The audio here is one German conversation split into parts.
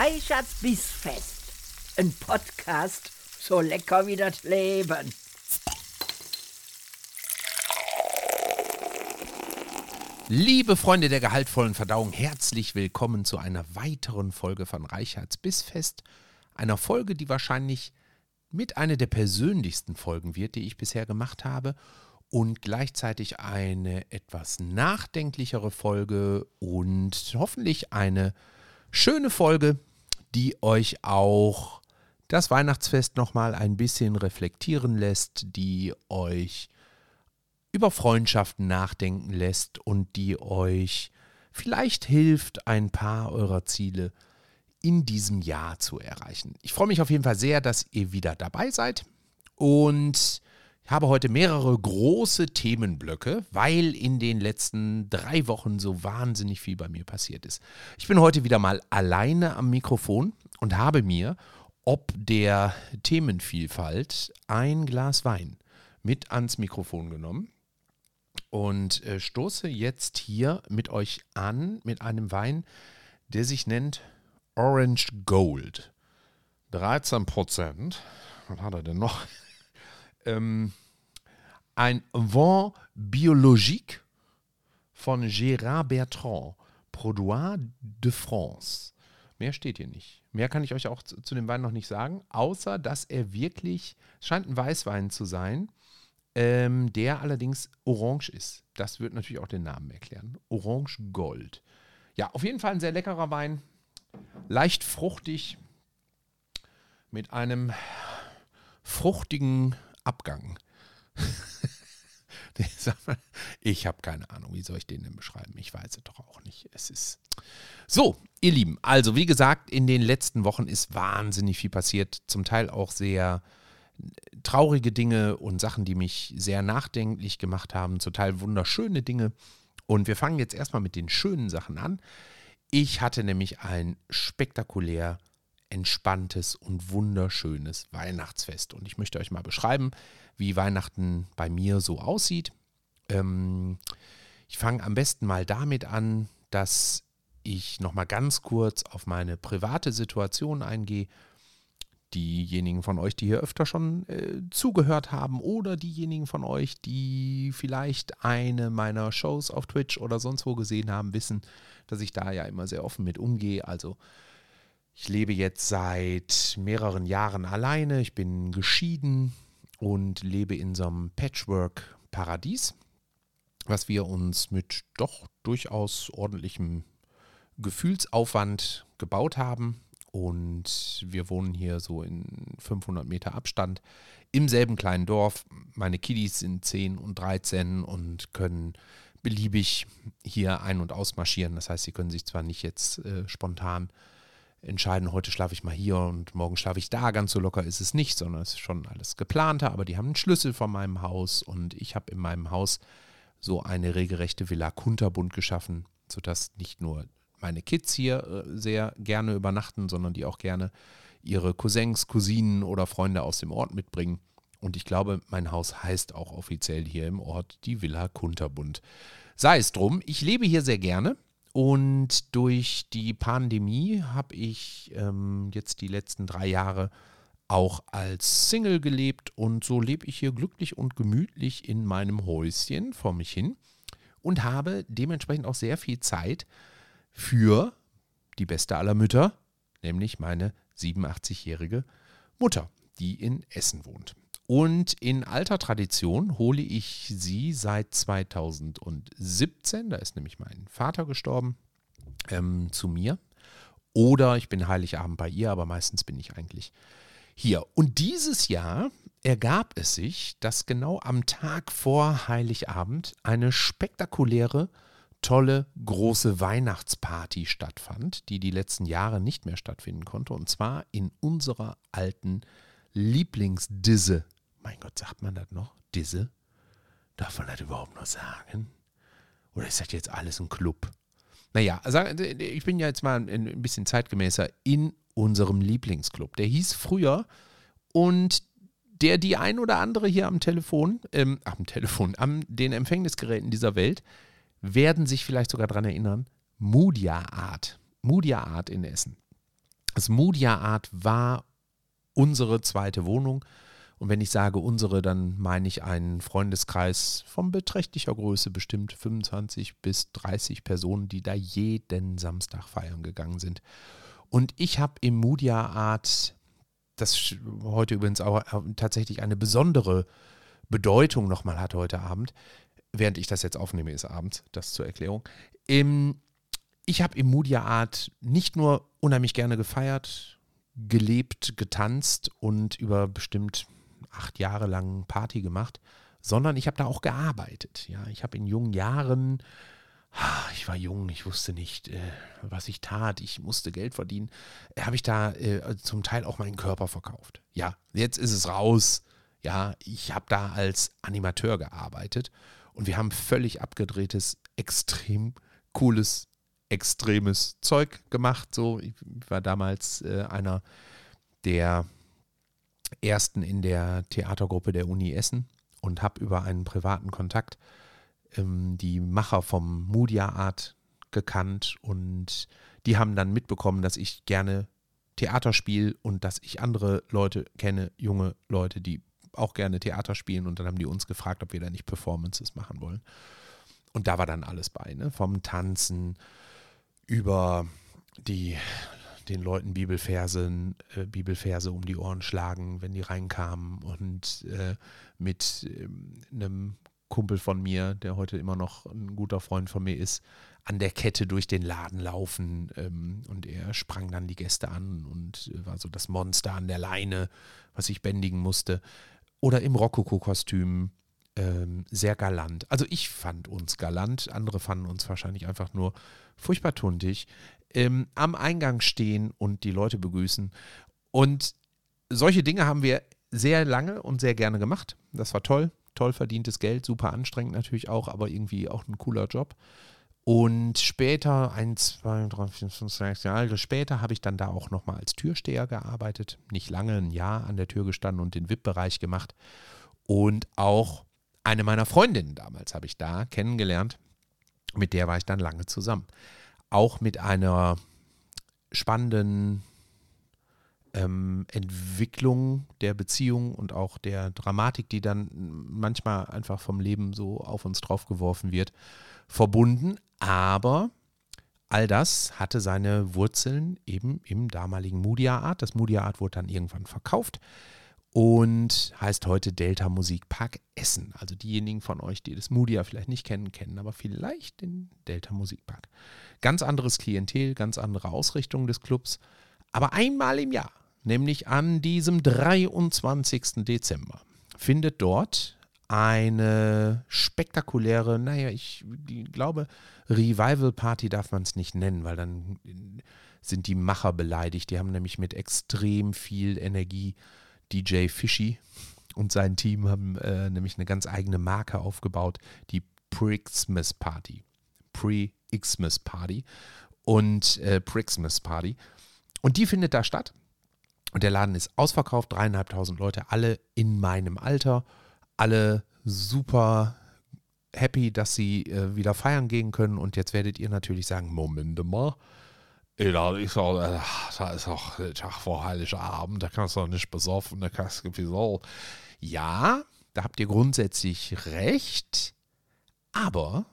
Reichards Bissfest. Ein Podcast so lecker wie das Leben. Liebe Freunde der gehaltvollen Verdauung, herzlich willkommen zu einer weiteren Folge von Reichards Bissfest. Einer Folge, die wahrscheinlich mit einer der persönlichsten Folgen wird, die ich bisher gemacht habe. Und gleichzeitig eine etwas nachdenklichere Folge und hoffentlich eine schöne Folge, die euch auch das Weihnachtsfest nochmal ein bisschen reflektieren lässt, die euch über Freundschaften nachdenken lässt und die euch vielleicht hilft, ein paar eurer Ziele in diesem Jahr zu erreichen. Ich freue mich auf jeden Fall sehr, dass ihr wieder dabei seid und habe heute mehrere große Themenblöcke, weil in den letzten drei Wochen so wahnsinnig viel bei mir passiert ist. Ich bin heute wieder mal alleine am Mikrofon und habe mir ob der Themenvielfalt ein Glas Wein mit ans Mikrofon genommen und äh, stoße jetzt hier mit euch an mit einem Wein, der sich nennt Orange Gold. 13 Prozent. Was hat er denn noch? Ähm, ein Vin biologique von Gérard Bertrand, Produit de France. Mehr steht hier nicht. Mehr kann ich euch auch zu, zu dem Wein noch nicht sagen, außer dass er wirklich, es scheint ein Weißwein zu sein, ähm, der allerdings orange ist. Das wird natürlich auch den Namen erklären. Orange Gold. Ja, auf jeden Fall ein sehr leckerer Wein. Leicht fruchtig, mit einem fruchtigen Abgang. ich habe keine Ahnung, wie soll ich den denn beschreiben? Ich weiß es doch auch nicht. Es ist. So, ihr Lieben, also wie gesagt, in den letzten Wochen ist wahnsinnig viel passiert. Zum Teil auch sehr traurige Dinge und Sachen, die mich sehr nachdenklich gemacht haben. Zum Teil wunderschöne Dinge. Und wir fangen jetzt erstmal mit den schönen Sachen an. Ich hatte nämlich ein spektakulär entspanntes und wunderschönes Weihnachtsfest. Und ich möchte euch mal beschreiben, wie Weihnachten bei mir so aussieht. Ähm, ich fange am besten mal damit an, dass ich nochmal ganz kurz auf meine private Situation eingehe. Diejenigen von euch, die hier öfter schon äh, zugehört haben oder diejenigen von euch, die vielleicht eine meiner Shows auf Twitch oder sonst wo gesehen haben, wissen, dass ich da ja immer sehr offen mit umgehe. Also ich lebe jetzt seit mehreren Jahren alleine. Ich bin geschieden und lebe in so einem Patchwork-Paradies, was wir uns mit doch durchaus ordentlichem Gefühlsaufwand gebaut haben. Und wir wohnen hier so in 500 Meter Abstand im selben kleinen Dorf. Meine Kiddies sind 10 und 13 und können beliebig hier ein- und ausmarschieren. Das heißt, sie können sich zwar nicht jetzt äh, spontan entscheiden, heute schlafe ich mal hier und morgen schlafe ich da. Ganz so locker ist es nicht, sondern es ist schon alles geplanter. Aber die haben einen Schlüssel von meinem Haus und ich habe in meinem Haus so eine regelrechte Villa Kunterbund geschaffen, sodass nicht nur meine Kids hier äh, sehr gerne übernachten, sondern die auch gerne ihre Cousins, Cousinen oder Freunde aus dem Ort mitbringen. Und ich glaube, mein Haus heißt auch offiziell hier im Ort die Villa Kunterbund. Sei es drum, ich lebe hier sehr gerne und durch die Pandemie habe ich ähm, jetzt die letzten drei Jahre auch als Single gelebt und so lebe ich hier glücklich und gemütlich in meinem Häuschen vor mich hin und habe dementsprechend auch sehr viel Zeit für die beste aller Mütter, nämlich meine 87-jährige Mutter, die in Essen wohnt. Und in alter Tradition hole ich sie seit 2017, da ist nämlich mein Vater gestorben, ähm, zu mir. Oder ich bin Heiligabend bei ihr, aber meistens bin ich eigentlich hier. Und dieses Jahr ergab es sich, dass genau am Tag vor Heiligabend eine spektakuläre, tolle, große Weihnachtsparty stattfand, die die letzten Jahre nicht mehr stattfinden konnte. Und zwar in unserer alten Lieblingsdisse mein Gott, sagt man das noch? Disse? Darf man das überhaupt noch sagen? Oder ist das jetzt alles ein Club? Naja, ich bin ja jetzt mal ein bisschen zeitgemäßer in unserem Lieblingsclub. Der hieß früher und der die ein oder andere hier am Telefon, ähm, am Telefon, am den Empfängnisgeräten dieser Welt, werden sich vielleicht sogar daran erinnern, Mudia Art. Mudia Art in Essen. Das Moodia Art war unsere zweite Wohnung. Und wenn ich sage unsere, dann meine ich einen Freundeskreis von beträchtlicher Größe, bestimmt 25 bis 30 Personen, die da jeden Samstag feiern gegangen sind. Und ich habe im Moodia Art, das heute übrigens auch tatsächlich eine besondere Bedeutung nochmal hat heute Abend, während ich das jetzt aufnehme, ist abends, das zur Erklärung. Im, ich habe im Moodia Art nicht nur unheimlich gerne gefeiert, gelebt, getanzt und über bestimmt acht Jahre lang Party gemacht, sondern ich habe da auch gearbeitet. Ja, ich habe in jungen Jahren, ich war jung, ich wusste nicht, äh, was ich tat, ich musste Geld verdienen, äh, habe ich da äh, zum Teil auch meinen Körper verkauft. Ja, jetzt ist es raus. Ja, ich habe da als Animateur gearbeitet und wir haben völlig abgedrehtes, extrem cooles, extremes Zeug gemacht. So, ich war damals einer der ersten in der Theatergruppe der Uni Essen und habe über einen privaten Kontakt ähm, die Macher vom Moodia Art gekannt und die haben dann mitbekommen, dass ich gerne Theater spiele und dass ich andere Leute kenne, junge Leute, die auch gerne Theater spielen und dann haben die uns gefragt, ob wir da nicht Performances machen wollen. Und da war dann alles bei, ne? vom Tanzen über die den Leuten Bibelverse, äh, Bibelverse um die Ohren schlagen, wenn die reinkamen und äh, mit einem Kumpel von mir, der heute immer noch ein guter Freund von mir ist, an der Kette durch den Laden laufen ähm, und er sprang dann die Gäste an und war so das Monster an der Leine, was ich bändigen musste. Oder im Rokoko-Kostüm, ähm, sehr galant. Also ich fand uns galant, andere fanden uns wahrscheinlich einfach nur furchtbar tuntig ähm, am Eingang stehen und die Leute begrüßen. Und solche Dinge haben wir sehr lange und sehr gerne gemacht. Das war toll, toll verdientes Geld, super anstrengend natürlich auch, aber irgendwie auch ein cooler Job. Und später, ein, zwei, drei, vier, fünf, sechs Jahre später, habe ich dann da auch nochmal als Türsteher gearbeitet. Nicht lange, ein Jahr an der Tür gestanden und den VIP-Bereich gemacht. Und auch eine meiner Freundinnen damals habe ich da kennengelernt. Mit der war ich dann lange zusammen auch mit einer spannenden ähm, Entwicklung der Beziehung und auch der Dramatik, die dann manchmal einfach vom Leben so auf uns draufgeworfen wird, verbunden. Aber all das hatte seine Wurzeln eben im damaligen Moodia Art. Das Moodia Art wurde dann irgendwann verkauft und heißt heute Delta Musikpark Essen. Also diejenigen von euch, die das Moodia vielleicht nicht kennen, kennen aber vielleicht den Delta Musikpark. Ganz anderes Klientel, ganz andere Ausrichtung des Clubs, aber einmal im Jahr, nämlich an diesem 23. Dezember, findet dort eine spektakuläre, naja, ich glaube, Revival Party darf man es nicht nennen, weil dann sind die Macher beleidigt. Die haben nämlich mit extrem viel Energie DJ Fishy und sein Team haben äh, nämlich eine ganz eigene Marke aufgebaut, die Pre-Xmas Party. Pre-Xmas Party und äh, Pre-Xmas Party. Und die findet da statt. Und der Laden ist ausverkauft, dreieinhalbtausend Leute, alle in meinem Alter, alle super happy, dass sie äh, wieder feiern gehen können. Und jetzt werdet ihr natürlich sagen, Moment mal, ist auch, äh, da ist auch der Tag vor Heiligabend, da kannst du doch nicht besoffen, da kannst du so. Ja, da habt ihr grundsätzlich recht, aber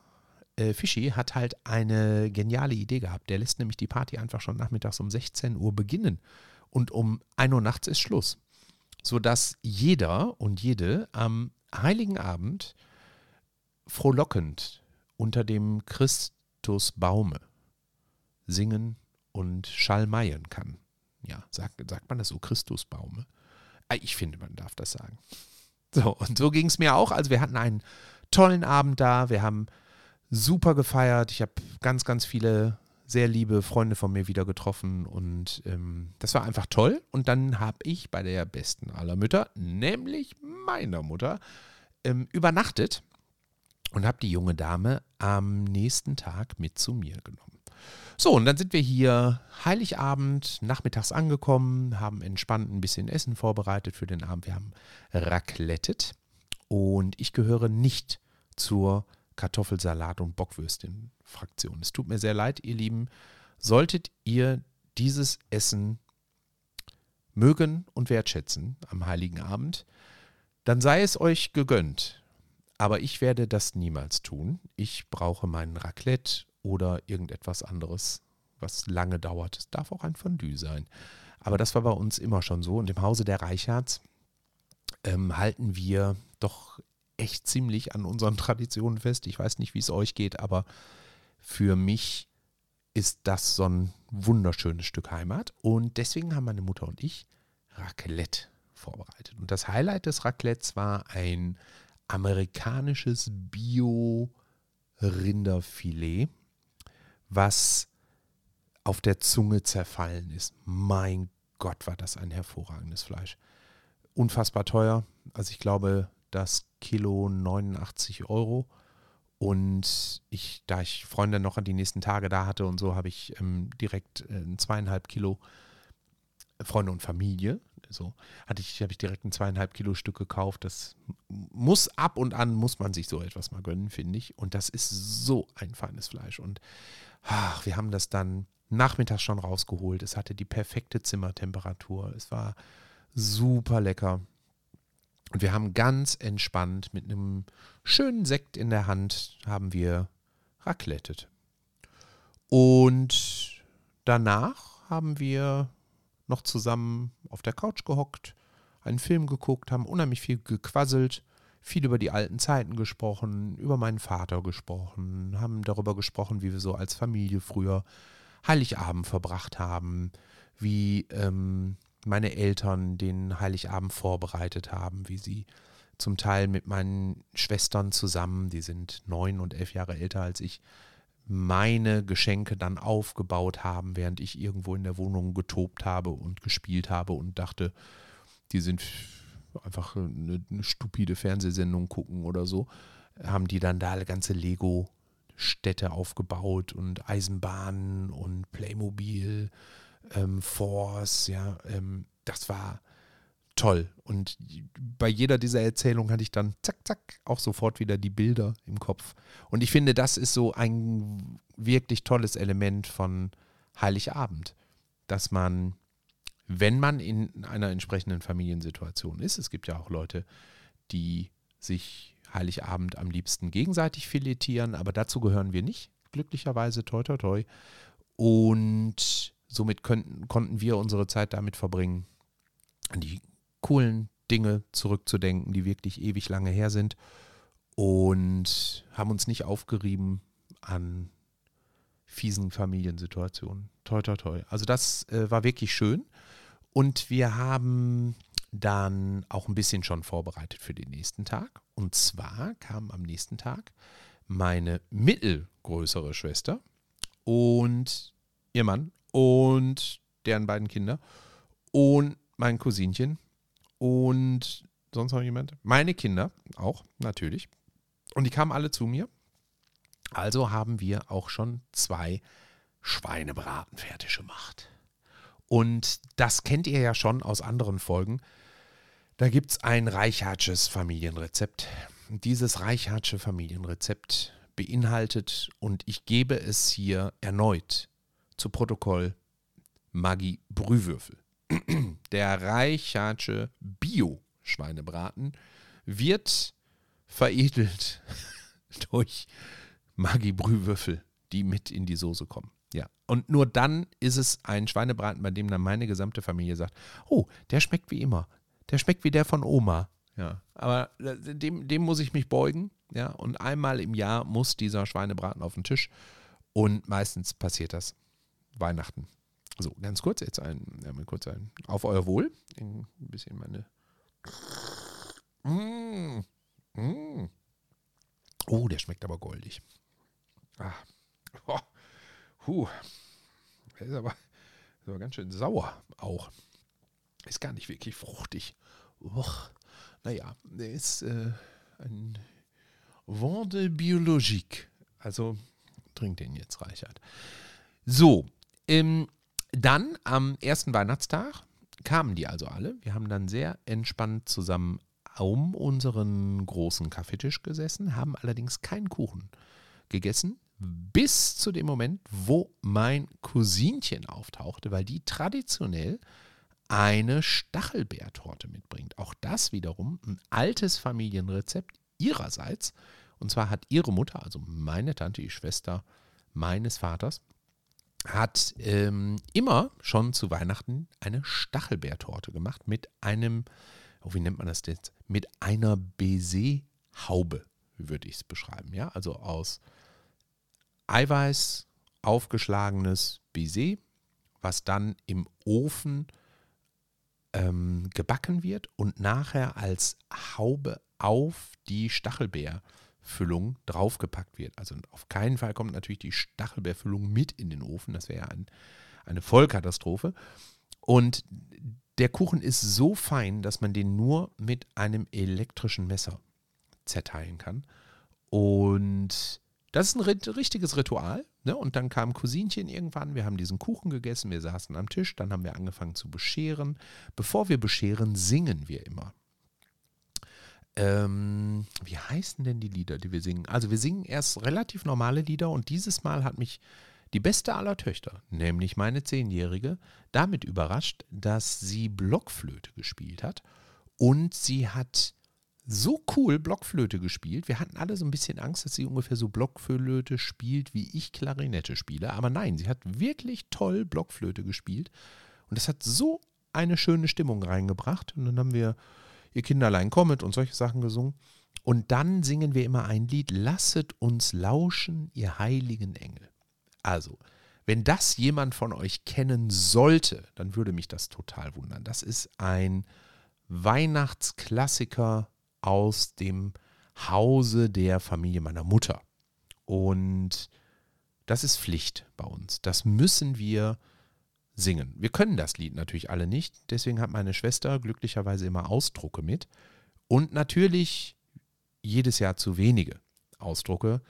äh, Fischi hat halt eine geniale Idee gehabt. Der lässt nämlich die Party einfach schon nachmittags um 16 Uhr beginnen und um 1 Uhr nachts ist Schluss. Sodass jeder und jede am Heiligen Abend frohlockend unter dem Christusbaume singen und schalmeien kann. Ja, sagt, sagt man das so, Christusbaume? Ah, ich finde, man darf das sagen. So, und so ging es mir auch. Also wir hatten einen tollen Abend da, wir haben super gefeiert. Ich habe ganz, ganz viele sehr liebe Freunde von mir wieder getroffen und ähm, das war einfach toll. Und dann habe ich bei der besten aller Mütter, nämlich meiner Mutter, ähm, übernachtet und habe die junge Dame am nächsten Tag mit zu mir genommen. So, und dann sind wir hier Heiligabend nachmittags angekommen, haben entspannt ein bisschen Essen vorbereitet für den Abend. Wir haben raclettet und ich gehöre nicht zur Kartoffelsalat- und Bockwürstin-Fraktion. Es tut mir sehr leid, ihr Lieben. Solltet ihr dieses Essen mögen und wertschätzen am heiligen Abend, dann sei es euch gegönnt. Aber ich werde das niemals tun. Ich brauche meinen Raclette oder irgendetwas anderes, was lange dauert. Es darf auch ein Fondue sein. Aber das war bei uns immer schon so. Und im Hause der Reichards ähm, halten wir doch echt ziemlich an unseren Traditionen fest. Ich weiß nicht, wie es euch geht, aber für mich ist das so ein wunderschönes Stück Heimat. Und deswegen haben meine Mutter und ich Raclette vorbereitet. Und das Highlight des Raclettes war ein amerikanisches Bio-Rinderfilet, was auf der Zunge zerfallen ist. Mein Gott, war das ein hervorragendes Fleisch. Unfassbar teuer. Also ich glaube, das Kilo 89 Euro. Und ich, da ich Freunde noch an die nächsten Tage da hatte und so, habe ich ähm, direkt äh, zweieinhalb Kilo Freunde und Familie. So hatte ich, habe ich direkt ein zweieinhalb Kilo Stück gekauft. Das muss ab und an muss man sich so etwas mal gönnen, finde ich. Und das ist so ein feines Fleisch. Und ach, wir haben das dann nachmittags schon rausgeholt. Es hatte die perfekte Zimmertemperatur. Es war super lecker. Und wir haben ganz entspannt mit einem schönen Sekt in der Hand haben wir raclettet. Und danach haben wir noch zusammen auf der Couch gehockt, einen Film geguckt, haben unheimlich viel gequasselt, viel über die alten Zeiten gesprochen, über meinen Vater gesprochen, haben darüber gesprochen, wie wir so als Familie früher Heiligabend verbracht haben, wie ähm, meine Eltern den Heiligabend vorbereitet haben, wie sie zum Teil mit meinen Schwestern zusammen, die sind neun und elf Jahre älter als ich, meine Geschenke dann aufgebaut haben, während ich irgendwo in der Wohnung getobt habe und gespielt habe und dachte, die sind einfach eine, eine stupide Fernsehsendung gucken oder so, haben die dann da ganze Lego-Städte aufgebaut und Eisenbahnen und Playmobil ähm, Force, ja, ähm, das war toll. Und bei jeder dieser Erzählungen hatte ich dann zack, zack, auch sofort wieder die Bilder im Kopf. Und ich finde, das ist so ein wirklich tolles Element von Heiligabend, dass man, wenn man in einer entsprechenden Familiensituation ist, es gibt ja auch Leute, die sich Heiligabend am liebsten gegenseitig filetieren, aber dazu gehören wir nicht, glücklicherweise, toi, toi, toi. Und somit könnten, konnten wir unsere Zeit damit verbringen, an die coolen Dinge zurückzudenken, die wirklich ewig lange her sind und haben uns nicht aufgerieben an fiesen Familiensituationen. Toi, toi, toi. Also das äh, war wirklich schön und wir haben dann auch ein bisschen schon vorbereitet für den nächsten Tag. Und zwar kam am nächsten Tag meine mittelgrößere Schwester und ihr Mann und deren beiden Kinder und mein Cousinchen und sonst noch jemand. Meine Kinder auch, natürlich. Und die kamen alle zu mir. Also haben wir auch schon zwei Schweinebraten fertig gemacht. Und das kennt ihr ja schon aus anderen Folgen. Da gibt es ein Reichhardsches Familienrezept. Dieses Reichhardsche Familienrezept beinhaltet, und ich gebe es hier erneut zu Protokoll Maggi Brühwürfel. Der Reichardsche Bio-Schweinebraten wird veredelt durch Maggi Brühwürfel, die mit in die Soße kommen. Ja, und nur dann ist es ein Schweinebraten, bei dem dann meine gesamte Familie sagt, oh, der schmeckt wie immer. Der schmeckt wie der von Oma. Ja, aber dem, dem muss ich mich beugen. Ja, und einmal im Jahr muss dieser Schweinebraten auf den Tisch. Und meistens passiert das Weihnachten. So, ganz kurz, jetzt ein, ja, mal kurz ein, auf euer Wohl. Ein bisschen meine. Mm, mm. Oh, der schmeckt aber goldig. Ah. Oh. Huh. Der ist aber, ist aber ganz schön sauer auch. Ist gar nicht wirklich fruchtig. Och. Naja, der ist äh, ein Vent de Biologique. Also trinkt den jetzt, Reichert. So, ähm, dann am ersten Weihnachtstag kamen die also alle. Wir haben dann sehr entspannt zusammen um unseren großen Kaffeetisch gesessen, haben allerdings keinen Kuchen gegessen, bis zu dem Moment, wo mein Cousinchen auftauchte, weil die traditionell eine Stachelbeertorte mitbringt. Auch das wiederum ein altes Familienrezept ihrerseits. Und zwar hat ihre Mutter, also meine Tante, die Schwester meines Vaters, hat ähm, immer schon zu Weihnachten eine Stachelbeertorte gemacht mit einem, oh, wie nennt man das jetzt? Mit einer Baiser-Haube, würde ich es beschreiben. Ja, also aus Eiweiß aufgeschlagenes Baiser, was dann im Ofen ähm, gebacken wird und nachher als Haube auf die Stachelbeerfüllung draufgepackt wird. Also auf keinen Fall kommt natürlich die Stachelbeerfüllung mit in den Ofen. Das wäre ein, eine Vollkatastrophe. Und der Kuchen ist so fein, dass man den nur mit einem elektrischen Messer zerteilen kann. Und das ist ein richtiges Ritual. Ne? Und dann kam Cousinchen irgendwann, wir haben diesen Kuchen gegessen, wir saßen am Tisch, dann haben wir angefangen zu bescheren. Bevor wir bescheren, singen wir immer. Ähm, wie heißen denn die Lieder, die wir singen? Also wir singen erst relativ normale Lieder und dieses Mal hat mich die beste aller Töchter, nämlich meine Zehnjährige, damit überrascht, dass sie Blockflöte gespielt hat und sie hat so cool Blockflöte gespielt. Wir hatten alle so ein bisschen Angst, dass sie ungefähr so Blockflöte spielt, wie ich Klarinette spiele. Aber nein, sie hat wirklich toll Blockflöte gespielt. Und das hat so eine schöne Stimmung reingebracht. Und dann haben wir ihr Kinderlein kommet und solche Sachen gesungen. Und dann singen wir immer ein Lied, Lasset uns lauschen, ihr heiligen Engel. Also, wenn das jemand von euch kennen sollte, dann würde mich das total wundern. Das ist ein Weihnachtsklassiker aus dem Hause der Familie meiner Mutter. Und das ist Pflicht bei uns. Das müssen wir singen. Wir können das Lied natürlich alle nicht. Deswegen hat meine Schwester glücklicherweise immer Ausdrucke mit. Und natürlich jedes Jahr zu wenige Ausdrucke.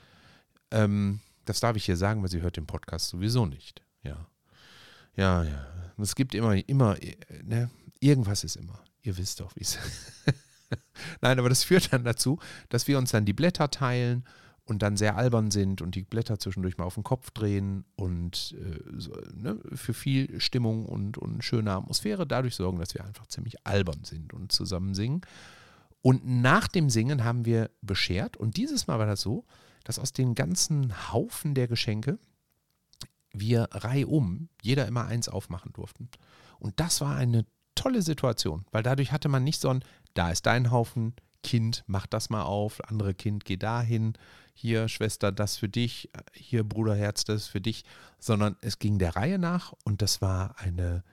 Ähm, das darf ich hier sagen, weil sie hört den Podcast sowieso nicht. Ja. Ja, ja. Es gibt immer, immer, ne, irgendwas ist immer. Ihr wisst doch, wie es ist. Nein, aber das führt dann dazu, dass wir uns dann die Blätter teilen und dann sehr albern sind und die Blätter zwischendurch mal auf den Kopf drehen und äh, so, ne, für viel Stimmung und, und schöne Atmosphäre dadurch sorgen, dass wir einfach ziemlich albern sind und zusammen singen. Und nach dem Singen haben wir beschert und dieses Mal war das so, dass aus den ganzen Haufen der Geschenke wir reihum jeder immer eins aufmachen durften. Und das war eine tolle Situation, weil dadurch hatte man nicht so ein, da ist dein Haufen, Kind, mach das mal auf, andere Kind, geh dahin, hier Schwester, das für dich, hier Bruderherz, das für dich, sondern es ging der Reihe nach und das war eine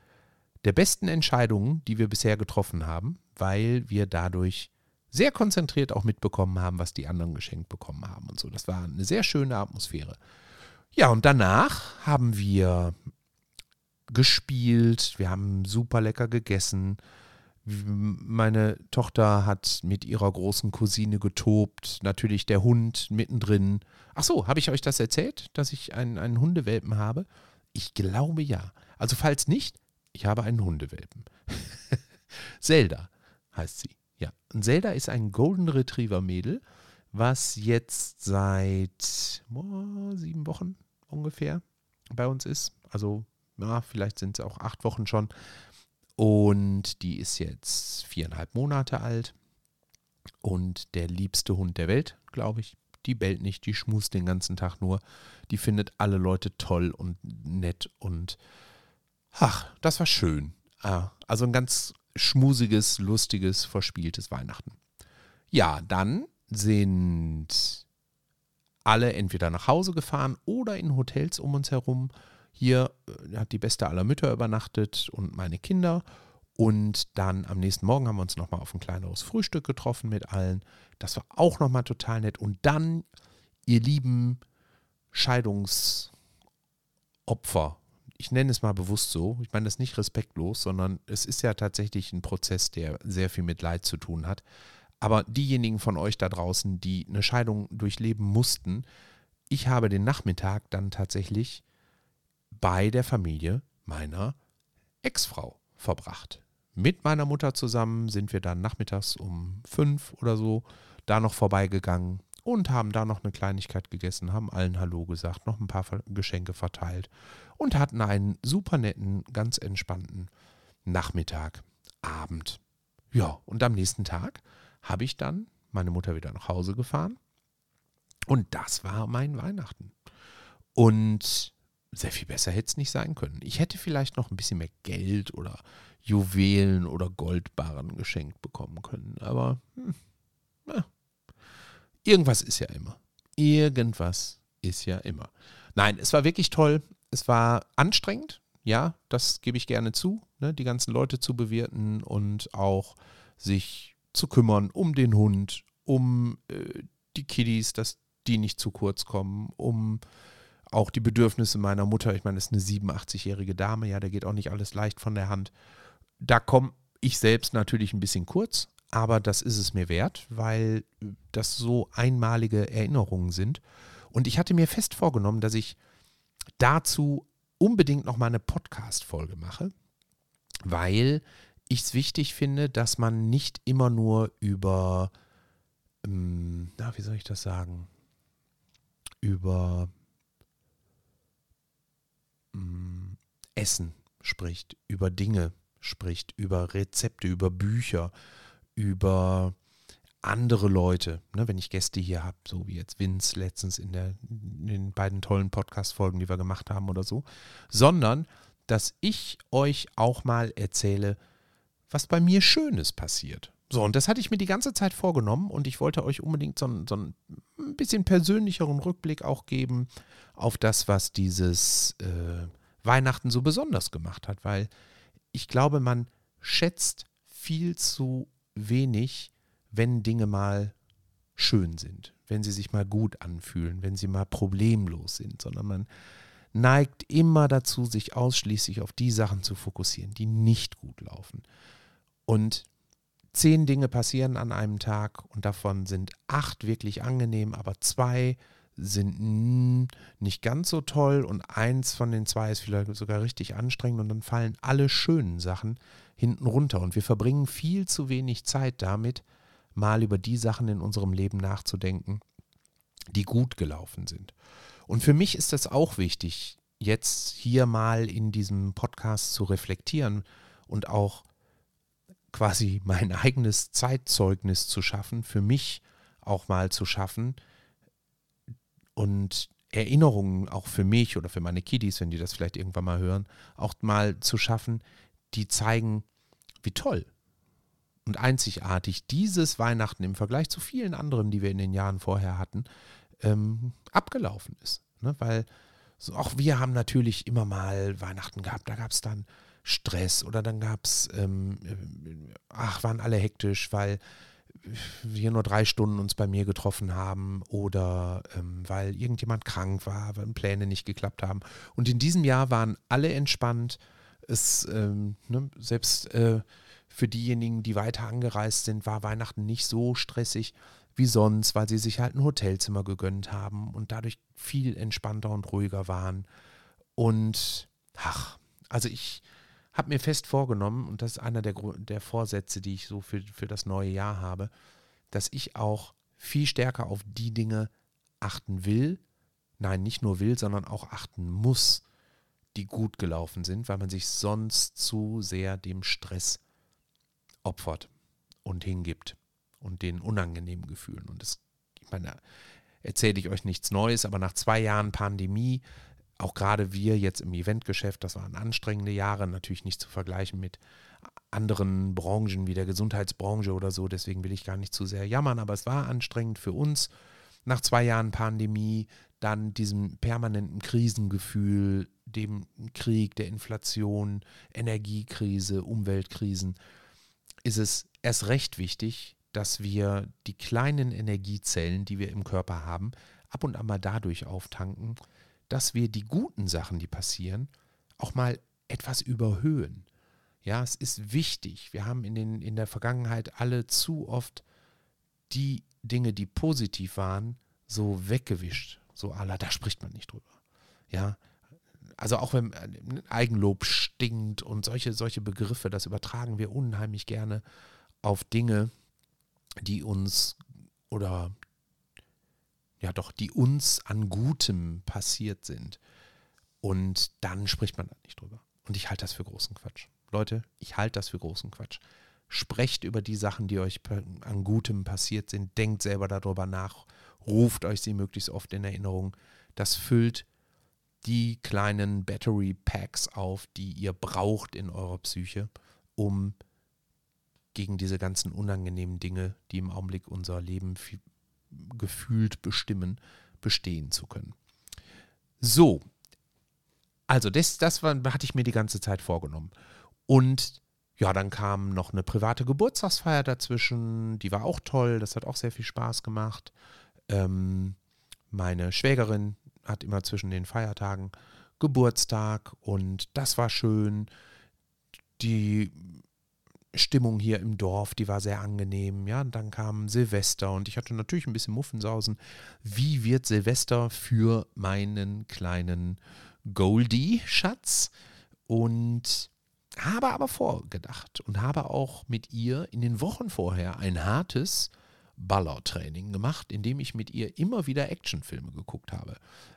der besten Entscheidungen, die wir bisher getroffen haben, weil wir dadurch sehr konzentriert auch mitbekommen haben, was die anderen geschenkt bekommen haben und so. Das war eine sehr schöne Atmosphäre. Ja, und danach haben wir gespielt, wir haben super lecker gegessen. Meine Tochter hat mit ihrer großen Cousine getobt, natürlich der Hund mittendrin. Ach so, habe ich euch das erzählt, dass ich einen, einen Hundewelpen habe? Ich glaube ja. Also falls nicht, ich habe einen Hundewelpen. Zelda heißt sie. Ja, und Zelda ist ein Golden Retriever Mädel, was jetzt seit oh, sieben Wochen ungefähr bei uns ist. Also ja, vielleicht sind es auch acht Wochen schon. Und die ist jetzt viereinhalb Monate alt. Und der liebste Hund der Welt, glaube ich. Die bellt nicht, die schmust den ganzen Tag nur. Die findet alle Leute toll und nett. Und ach, das war schön. Ah, also ein ganz schmusiges, lustiges, verspieltes Weihnachten. Ja, dann sind alle entweder nach Hause gefahren oder in Hotels um uns herum hier äh, hat die beste aller Mütter übernachtet und meine Kinder. Und dann am nächsten Morgen haben wir uns nochmal auf ein kleineres Frühstück getroffen mit allen. Das war auch nochmal total nett. Und dann, ihr lieben Scheidungsopfer, ich nenne es mal bewusst so, ich meine das nicht respektlos, sondern es ist ja tatsächlich ein Prozess, der sehr viel mit Leid zu tun hat. Aber diejenigen von euch da draußen, die eine Scheidung durchleben mussten, ich habe den Nachmittag dann tatsächlich bei der Familie meiner Ex-Frau verbracht. Mit meiner Mutter zusammen sind wir dann nachmittags um fünf oder so da noch vorbeigegangen und haben da noch eine Kleinigkeit gegessen, haben allen Hallo gesagt, noch ein paar Geschenke verteilt und hatten einen super netten, ganz entspannten Nachmittag, Abend. Ja, und am nächsten Tag habe ich dann meine Mutter wieder nach Hause gefahren. Und das war mein Weihnachten. Und sehr viel besser hätte es nicht sein können. Ich hätte vielleicht noch ein bisschen mehr Geld oder Juwelen oder Goldbarren geschenkt bekommen können. Aber hm, ja. irgendwas ist ja immer. Irgendwas ist ja immer. Nein, es war wirklich toll. Es war anstrengend. Ja, das gebe ich gerne zu, ne, die ganzen Leute zu bewirten und auch sich zu kümmern um den Hund, um äh, die Kiddies, dass die nicht zu kurz kommen, um auch die Bedürfnisse meiner Mutter. Ich meine, das ist eine 87-jährige Dame, ja, da geht auch nicht alles leicht von der Hand. Da komme ich selbst natürlich ein bisschen kurz, aber das ist es mir wert, weil das so einmalige Erinnerungen sind. Und ich hatte mir fest vorgenommen, dass ich dazu unbedingt noch mal eine Podcast-Folge mache, weil ich es wichtig finde, dass man nicht immer nur über, ähm, na, wie soll ich das sagen, über ähm, Essen spricht, über Dinge spricht, über Rezepte, über Bücher, über andere Leute, ne, wenn ich Gäste hier habe, so wie jetzt Vince letztens in, der, in den beiden tollen Podcast-Folgen, die wir gemacht haben oder so, sondern dass ich euch auch mal erzähle, was bei mir Schönes passiert. So, und das hatte ich mir die ganze Zeit vorgenommen und ich wollte euch unbedingt so, so ein bisschen persönlicheren Rückblick auch geben auf das, was dieses äh, Weihnachten so besonders gemacht hat, weil ich glaube, man schätzt viel zu wenig, wenn Dinge mal schön sind, wenn sie sich mal gut anfühlen, wenn sie mal problemlos sind, sondern man neigt immer dazu, sich ausschließlich auf die Sachen zu fokussieren, die nicht gut laufen. Und zehn Dinge passieren an einem Tag und davon sind acht wirklich angenehm, aber zwei sind nicht ganz so toll und eins von den zwei ist vielleicht sogar richtig anstrengend und dann fallen alle schönen Sachen hinten runter und wir verbringen viel zu wenig Zeit damit, mal über die Sachen in unserem Leben nachzudenken, die gut gelaufen sind. Und für mich ist das auch wichtig, jetzt hier mal in diesem Podcast zu reflektieren und auch quasi mein eigenes Zeitzeugnis zu schaffen, für mich auch mal zu schaffen und Erinnerungen auch für mich oder für meine Kiddies, wenn die das vielleicht irgendwann mal hören, auch mal zu schaffen, die zeigen, wie toll und einzigartig dieses Weihnachten im Vergleich zu vielen anderen, die wir in den Jahren vorher hatten, ähm, abgelaufen ist. Ne? Weil so, auch wir haben natürlich immer mal Weihnachten gehabt, da gab es dann Stress oder dann gab es, ähm, äh, ach, waren alle hektisch, weil wir nur drei Stunden uns bei mir getroffen haben oder ähm, weil irgendjemand krank war, weil Pläne nicht geklappt haben. Und in diesem Jahr waren alle entspannt. Es, ähm, ne, selbst äh, für diejenigen, die weiter angereist sind, war Weihnachten nicht so stressig wie sonst, weil sie sich halt ein Hotelzimmer gegönnt haben und dadurch viel entspannter und ruhiger waren. Und ach, also ich habe mir fest vorgenommen, und das ist einer der, der Vorsätze, die ich so für, für das neue Jahr habe, dass ich auch viel stärker auf die Dinge achten will, nein, nicht nur will, sondern auch achten muss, die gut gelaufen sind, weil man sich sonst zu sehr dem Stress opfert und hingibt und den unangenehmen Gefühlen. Und das, ich meine, erzähle ich euch nichts Neues, aber nach zwei Jahren Pandemie, auch gerade wir jetzt im Eventgeschäft, das waren anstrengende Jahre, natürlich nicht zu vergleichen mit anderen Branchen wie der Gesundheitsbranche oder so, deswegen will ich gar nicht zu sehr jammern, aber es war anstrengend für uns. Nach zwei Jahren Pandemie, dann diesem permanenten Krisengefühl, dem Krieg, der Inflation, Energiekrise, Umweltkrisen ist es erst recht wichtig, dass wir die kleinen Energiezellen, die wir im Körper haben, ab und an mal dadurch auftanken, dass wir die guten Sachen, die passieren, auch mal etwas überhöhen. Ja, es ist wichtig. Wir haben in, den, in der Vergangenheit alle zu oft die Dinge, die positiv waren, so weggewischt. So, Allah, da spricht man nicht drüber. Ja, also auch wenn äh, Eigenlob stinkt und solche, solche Begriffe, das übertragen wir unheimlich gerne auf Dinge, die uns oder ja doch, die uns an Gutem passiert sind. Und dann spricht man da nicht drüber. Und ich halte das für großen Quatsch. Leute, ich halte das für großen Quatsch. Sprecht über die Sachen, die euch an Gutem passiert sind. Denkt selber darüber nach. Ruft euch sie möglichst oft in Erinnerung. Das füllt die kleinen Battery Packs auf, die ihr braucht in eurer Psyche, um gegen diese ganzen unangenehmen Dinge, die im Augenblick unser Leben gefühlt bestimmen, bestehen zu können. So, also das, das war, hatte ich mir die ganze Zeit vorgenommen. Und ja, dann kam noch eine private Geburtstagsfeier dazwischen, die war auch toll, das hat auch sehr viel Spaß gemacht. Ähm, meine Schwägerin hat immer zwischen den Feiertagen Geburtstag und das war schön. Die Stimmung hier im Dorf, die war sehr angenehm. Ja, und dann kam Silvester und ich hatte natürlich ein bisschen Muffensausen. Wie wird Silvester für meinen kleinen Goldie-Schatz? Und habe aber vorgedacht und habe auch mit ihr in den Wochen vorher ein hartes Ballertraining gemacht, indem ich mit ihr immer wieder Actionfilme geguckt habe.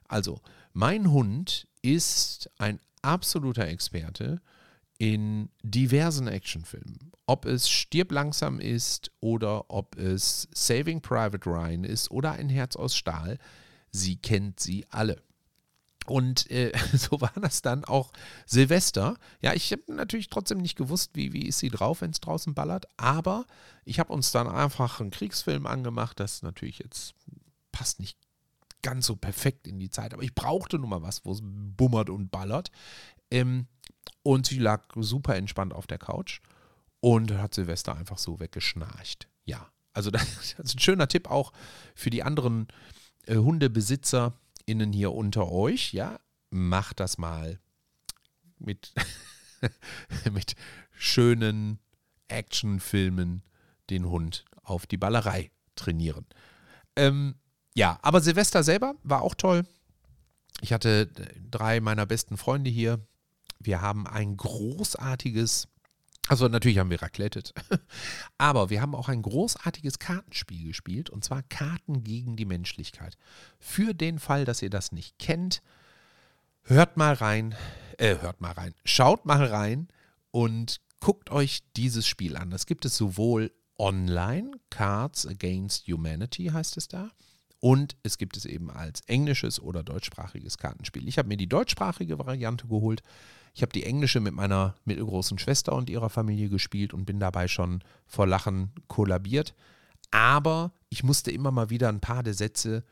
Also, mein Hund ist ein absoluter Experte in diversen Actionfilmen. Ob es Stirb langsam ist oder ob es Saving Private Ryan ist oder ein Herz aus Stahl, sie kennt sie alle. Und äh, so war das dann auch Silvester. Ja, ich habe natürlich trotzdem nicht gewusst, wie, wie ist sie drauf, wenn es draußen ballert. Aber ich habe uns dann einfach einen Kriegsfilm angemacht. Das natürlich jetzt passt nicht ganz so perfekt in die Zeit. Aber ich brauchte nun mal was, wo es bummert und ballert. Ähm, und sie lag super entspannt auf der Couch und hat Silvester einfach so weggeschnarcht. Ja, also das, ist ein schöner Tipp auch für die anderen äh, HundebesitzerInnen hier unter euch. Ja, macht das mal mit, mit schönen Actionfilmen den Hund auf die Ballerei trainieren. Ähm, ja, aber Silvester selber war auch toll. Ich hatte drei meiner besten Freunde hier, wir haben ein großartiges, also natürlich haben wir raclettet, aber wir haben auch ein großartiges Kartenspiel gespielt und zwar Karten gegen die Menschlichkeit. Für den Fall, dass ihr das nicht kennt, hört mal rein, äh, hört mal rein, schaut mal rein und guckt euch dieses Spiel an. Das gibt es sowohl online, Cards Against Humanity heißt es da, und es gibt es eben als englisches oder deutschsprachiges Kartenspiel. Ich habe mir die deutschsprachige Variante geholt. Ich habe die englische mit meiner mittelgroßen Schwester und ihrer Familie gespielt und bin dabei schon vor Lachen kollabiert. Aber ich musste immer mal wieder ein paar der Sätze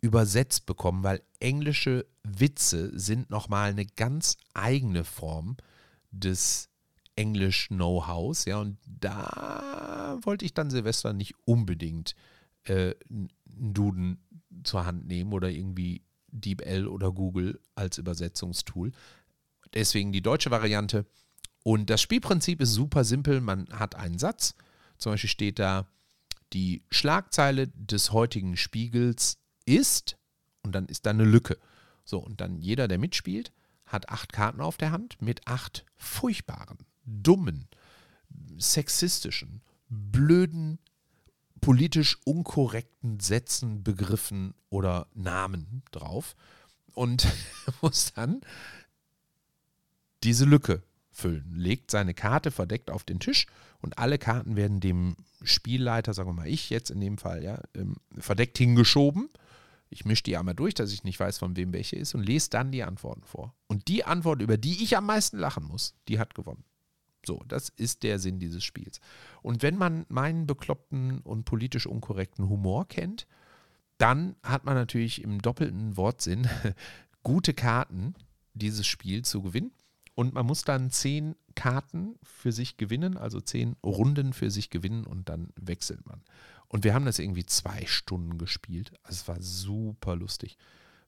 übersetzt bekommen, weil englische Witze sind nochmal eine ganz eigene Form des Englisch-Know-hows. Ja, und da wollte ich dann Silvester nicht unbedingt äh, einen Duden zur Hand nehmen oder irgendwie DeepL oder Google als Übersetzungstool. Deswegen die deutsche Variante. Und das Spielprinzip ist super simpel. Man hat einen Satz. Zum Beispiel steht da, die Schlagzeile des heutigen Spiegels ist, und dann ist da eine Lücke. So, und dann jeder, der mitspielt, hat acht Karten auf der Hand mit acht furchtbaren, dummen, sexistischen, blöden, politisch unkorrekten Sätzen, Begriffen oder Namen drauf und muss dann diese Lücke füllen. Legt seine Karte verdeckt auf den Tisch und alle Karten werden dem Spielleiter, sagen wir mal ich jetzt in dem Fall, ja, ähm, verdeckt hingeschoben. Ich mische die einmal durch, dass ich nicht weiß, von wem welche ist und lese dann die Antworten vor. Und die Antwort, über die ich am meisten lachen muss, die hat gewonnen. So, das ist der Sinn dieses Spiels. Und wenn man meinen bekloppten und politisch unkorrekten Humor kennt, dann hat man natürlich im doppelten Wortsinn gute Karten, dieses Spiel zu gewinnen. Und man muss dann zehn Karten für sich gewinnen, also zehn Runden für sich gewinnen und dann wechselt man. Und wir haben das irgendwie zwei Stunden gespielt. Also es war super lustig.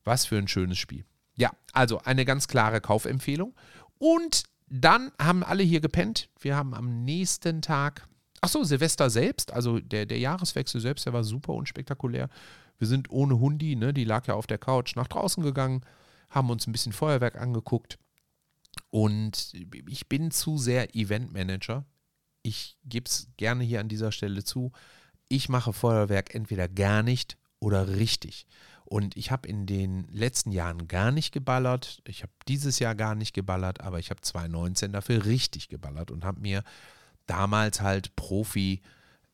Was für ein schönes Spiel. Ja, also eine ganz klare Kaufempfehlung. Und dann haben alle hier gepennt. Wir haben am nächsten Tag, ach so, Silvester selbst, also der, der Jahreswechsel selbst, der war super unspektakulär. Wir sind ohne Hundi, ne, die lag ja auf der Couch, nach draußen gegangen, haben uns ein bisschen Feuerwerk angeguckt. Und ich bin zu sehr Eventmanager. Ich gebe es gerne hier an dieser Stelle zu. Ich mache Feuerwerk entweder gar nicht oder richtig. Und ich habe in den letzten Jahren gar nicht geballert. Ich habe dieses Jahr gar nicht geballert, aber ich habe 2019 dafür richtig geballert und habe mir damals halt Profi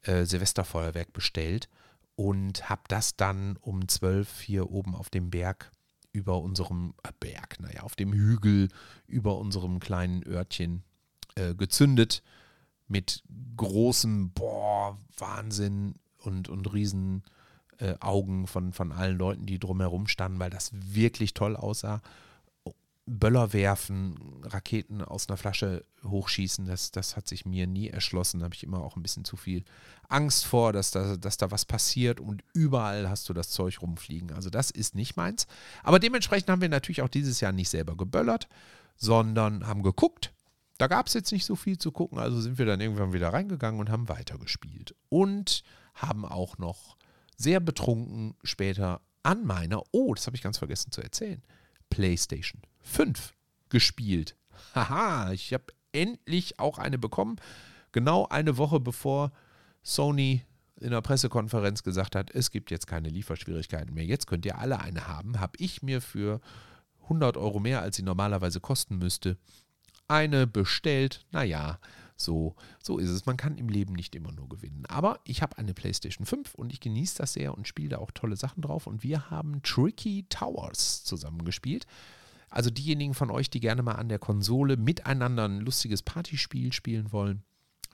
äh, Silvesterfeuerwerk bestellt und habe das dann um 12 hier oben auf dem Berg über unserem äh, Berg, naja, auf dem Hügel über unserem kleinen Örtchen äh, gezündet mit großem, boah, Wahnsinn und, und riesen äh, Augen von, von allen Leuten, die drumherum standen, weil das wirklich toll aussah. Böller werfen, Raketen aus einer Flasche hochschießen, das, das hat sich mir nie erschlossen. Da habe ich immer auch ein bisschen zu viel Angst vor, dass da, dass da was passiert und überall hast du das Zeug rumfliegen. Also das ist nicht meins. Aber dementsprechend haben wir natürlich auch dieses Jahr nicht selber geböllert, sondern haben geguckt. Da gab es jetzt nicht so viel zu gucken, also sind wir dann irgendwann wieder reingegangen und haben weitergespielt. Und haben auch noch sehr betrunken später an meiner, oh, das habe ich ganz vergessen zu erzählen, PlayStation 5 gespielt. Haha, ich habe endlich auch eine bekommen. Genau eine Woche bevor Sony in der Pressekonferenz gesagt hat, es gibt jetzt keine Lieferschwierigkeiten mehr. Jetzt könnt ihr alle eine haben. Habe ich mir für 100 Euro mehr, als sie normalerweise kosten müsste, eine bestellt. Naja, so, so ist es. Man kann im Leben nicht immer nur gewinnen. Aber ich habe eine PlayStation 5 und ich genieße das sehr und spiele da auch tolle Sachen drauf. Und wir haben Tricky Towers zusammengespielt. Also diejenigen von euch, die gerne mal an der Konsole miteinander ein lustiges Partyspiel spielen wollen.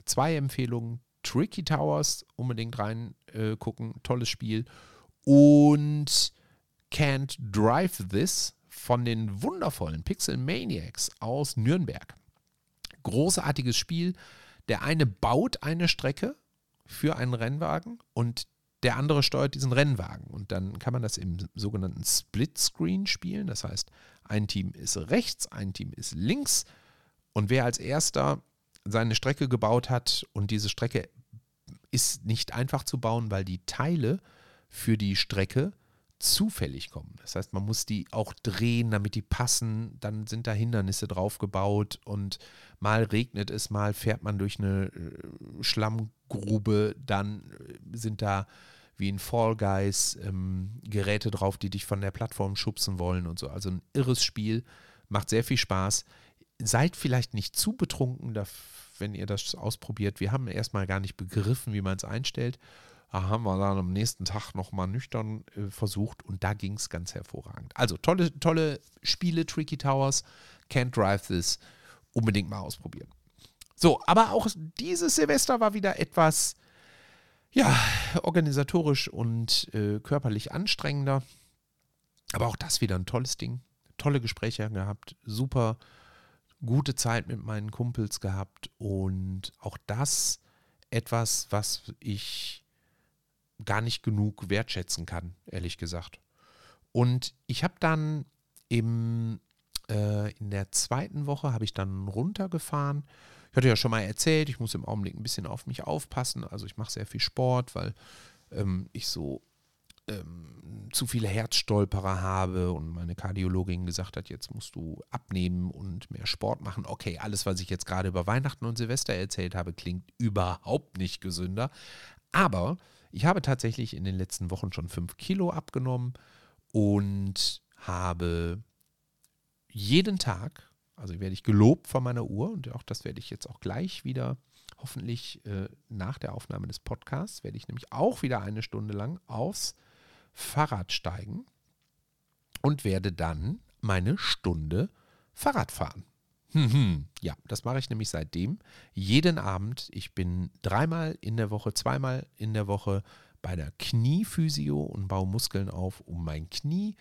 Zwei Empfehlungen. Tricky Towers, unbedingt reingucken. Äh, Tolles Spiel. Und Can't Drive This von den wundervollen Pixel Maniacs aus Nürnberg großartiges Spiel. Der eine baut eine Strecke für einen Rennwagen und der andere steuert diesen Rennwagen. Und dann kann man das im sogenannten Split-Screen spielen. Das heißt, ein Team ist rechts, ein Team ist links. Und wer als erster seine Strecke gebaut hat und diese Strecke ist nicht einfach zu bauen, weil die Teile für die Strecke zufällig kommen. Das heißt, man muss die auch drehen, damit die passen. Dann sind da Hindernisse drauf gebaut und mal regnet es, mal fährt man durch eine äh, Schlammgrube, dann äh, sind da wie in Fall Guys ähm, Geräte drauf, die dich von der Plattform schubsen wollen und so. Also ein irres Spiel, macht sehr viel Spaß. Seid vielleicht nicht zu betrunken, wenn ihr das ausprobiert. Wir haben erstmal gar nicht begriffen, wie man es einstellt haben wir dann am nächsten Tag nochmal nüchtern äh, versucht und da ging es ganz hervorragend. Also tolle, tolle Spiele, Tricky Towers, Can't Drive This, unbedingt mal ausprobieren. So, aber auch dieses Silvester war wieder etwas, ja, organisatorisch und äh, körperlich anstrengender. Aber auch das wieder ein tolles Ding. Tolle Gespräche gehabt, super gute Zeit mit meinen Kumpels gehabt und auch das etwas, was ich gar nicht genug wertschätzen kann, ehrlich gesagt. Und ich habe dann im, äh, in der zweiten Woche habe ich dann runtergefahren. Ich hatte ja schon mal erzählt, ich muss im Augenblick ein bisschen auf mich aufpassen. Also ich mache sehr viel Sport, weil ähm, ich so ähm, zu viele Herzstolperer habe und meine Kardiologin gesagt hat, jetzt musst du abnehmen und mehr Sport machen. Okay, alles, was ich jetzt gerade über Weihnachten und Silvester erzählt habe, klingt überhaupt nicht gesünder. Aber ich habe tatsächlich in den letzten Wochen schon fünf Kilo abgenommen und habe jeden Tag, also werde ich gelobt von meiner Uhr und auch das werde ich jetzt auch gleich wieder, hoffentlich äh, nach der Aufnahme des Podcasts, werde ich nämlich auch wieder eine Stunde lang aufs Fahrrad steigen und werde dann meine Stunde Fahrrad fahren. Hm, ja, das mache ich nämlich seitdem. Jeden Abend. Ich bin dreimal in der Woche, zweimal in der Woche bei der Kniephysio und baue Muskeln auf, um mein Knie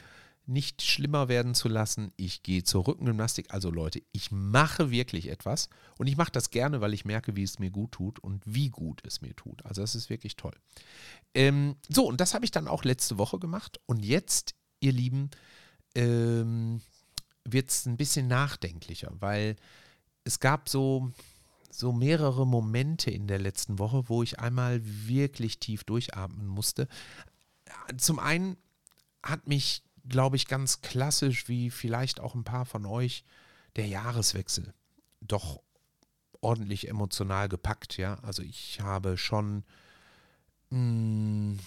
nicht schlimmer werden zu lassen. Ich gehe zur Rückengymnastik. Also Leute, ich mache wirklich etwas und ich mache das gerne, weil ich merke, wie es mir gut tut und wie gut es mir tut. Also das ist wirklich toll. Ähm, so, und das habe ich dann auch letzte Woche gemacht. Und jetzt, ihr Lieben, ähm, wird es ein bisschen nachdenklicher, weil es gab so, so mehrere Momente in der letzten Woche, wo ich einmal wirklich tief durchatmen musste. Zum einen hat mich, glaube ich, ganz klassisch, wie vielleicht auch ein paar von euch, der Jahreswechsel doch ordentlich emotional gepackt, ja. Also ich habe schon mh, hm,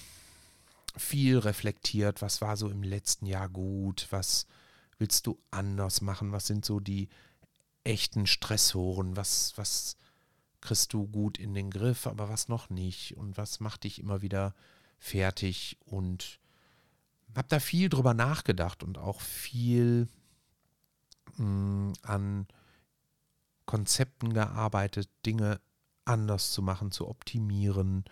viel reflektiert, was war so im letzten Jahr gut, was willst du anders machen, was sind so die echten Stressoren, was, was kriegst du gut in den Griff, aber was noch nicht? Und was macht dich immer wieder fertig? Und habe da viel drüber nachgedacht und auch viel mh, mm, an Konzepten gearbeitet, Dinge anders zu machen, zu optimieren,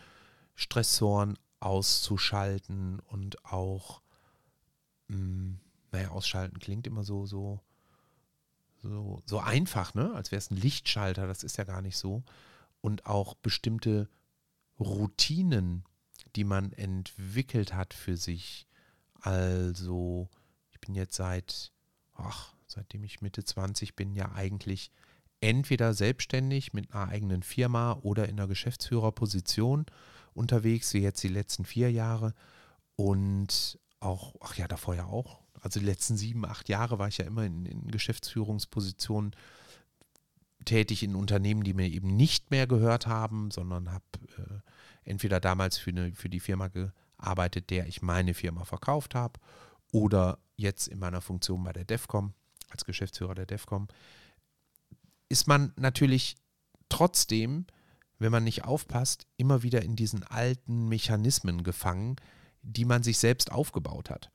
Stressoren auszuschalten und auch, mh, mm, naja, ausschalten klingt immer so, so, so, so einfach, ne? Als wäre es ein Lichtschalter, das ist ja gar nicht so. Und auch bestimmte Routinen, die man entwickelt hat für sich. Also, ich bin jetzt seit, ach, seitdem ich Mitte 20 bin, ja eigentlich entweder selbstständig mit einer eigenen Firma oder in einer Geschäftsführerposition unterwegs, wie jetzt die letzten vier Jahre. Und auch, ach ja, davor ja auch. Also die letzten sieben, acht Jahre war ich ja immer in, in Geschäftsführungspositionen tätig in Unternehmen, die mir eben nicht mehr gehört haben, sondern habe äh, entweder damals für, eine, für die Firma gearbeitet, der ich meine Firma verkauft habe, oder jetzt in meiner Funktion bei der DEFCOM, als Geschäftsführer der DEFCOM, ist man natürlich trotzdem, wenn man nicht aufpasst, immer wieder in diesen alten Mechanismen gefangen, die man sich selbst aufgebaut hat.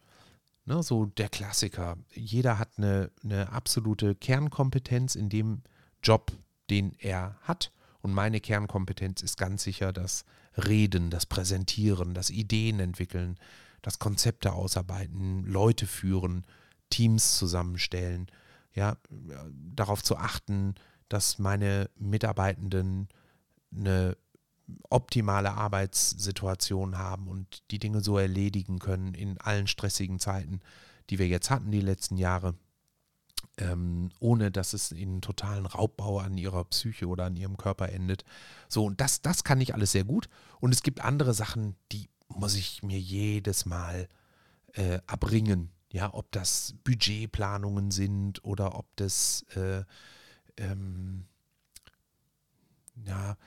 Ne, so der Klassiker. Jeder hat eine, eine absolute Kernkompetenz in dem Job, den er hat. Und meine Kernkompetenz ist ganz sicher das Reden, das Präsentieren, das Ideen entwickeln, das Konzepte ausarbeiten, Leute führen, Teams zusammenstellen, ja, darauf zu achten, dass meine Mitarbeitenden eine optimale Arbeitssituation haben und die Dinge so erledigen können in allen stressigen Zeiten, die wir jetzt hatten die letzten Jahre, ähm, ohne dass es in totalen Raubbau an ihrer Psyche oder an ihrem Körper endet. So, und das, das kann ich alles sehr gut. Und es gibt andere Sachen, die muss ich mir jedes Mal äh, abringen. Ja, ob das Budgetplanungen sind oder ob das äh, ähm, ja,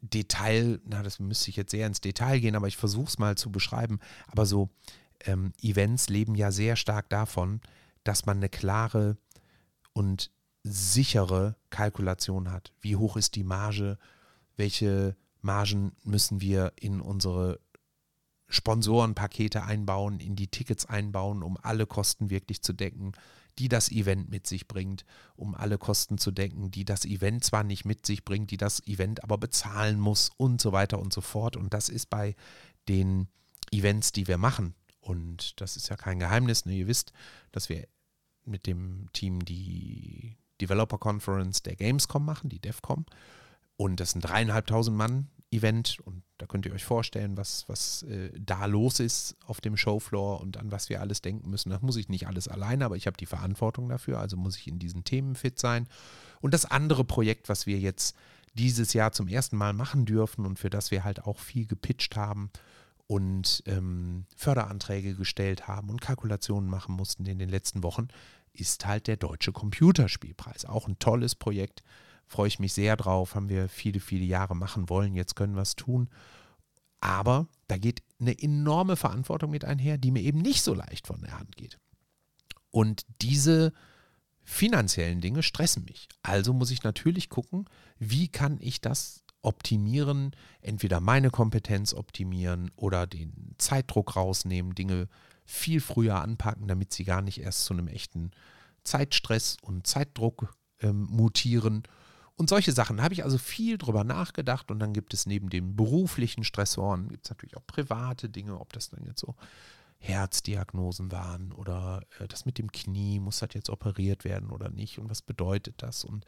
Detail, na, das müsste ich jetzt sehr ins Detail gehen, aber ich versuche es mal zu beschreiben. Aber so ähm, Events leben ja sehr stark davon, dass man eine klare und sichere Kalkulation hat. Wie hoch ist die Marge? Welche Margen müssen wir in unsere Sponsorenpakete einbauen, in die Tickets einbauen, um alle Kosten wirklich zu decken? Die das Event mit sich bringt, um alle Kosten zu decken, die das Event zwar nicht mit sich bringt, die das Event aber bezahlen muss und so weiter und so fort. Und das ist bei den Events, die wir machen. Und das ist ja kein Geheimnis. Ne? Ihr wisst, dass wir mit dem Team die Developer Conference der Gamescom machen, die DEFCOM. Und das sind dreieinhalbtausend Mann Event und da könnt ihr euch vorstellen, was, was äh, da los ist auf dem Showfloor und an was wir alles denken müssen. Das muss ich nicht alles alleine, aber ich habe die Verantwortung dafür, also muss ich in diesen Themen fit sein. Und das andere Projekt, was wir jetzt dieses Jahr zum ersten Mal machen dürfen und für das wir halt auch viel gepitcht haben und ähm, Förderanträge gestellt haben und Kalkulationen machen mussten in den letzten Wochen, ist halt der Deutsche Computerspielpreis. Auch ein tolles Projekt freue ich mich sehr drauf, haben wir viele, viele Jahre machen wollen, jetzt können wir es tun. Aber da geht eine enorme Verantwortung mit einher, die mir eben nicht so leicht von der Hand geht. Und diese finanziellen Dinge stressen mich. Also muss ich natürlich gucken, wie kann ich das optimieren, entweder meine Kompetenz optimieren oder den Zeitdruck rausnehmen, Dinge viel früher anpacken, damit sie gar nicht erst zu einem echten Zeitstress und Zeitdruck ähm, mutieren und solche Sachen. Habe ich also viel drüber nachgedacht und dann gibt es neben den beruflichen Stressoren, gibt es natürlich auch private Dinge, ob das dann jetzt so Herzdiagnosen waren oder äh, das mit dem Knie, muss das jetzt operiert werden oder nicht und was bedeutet das und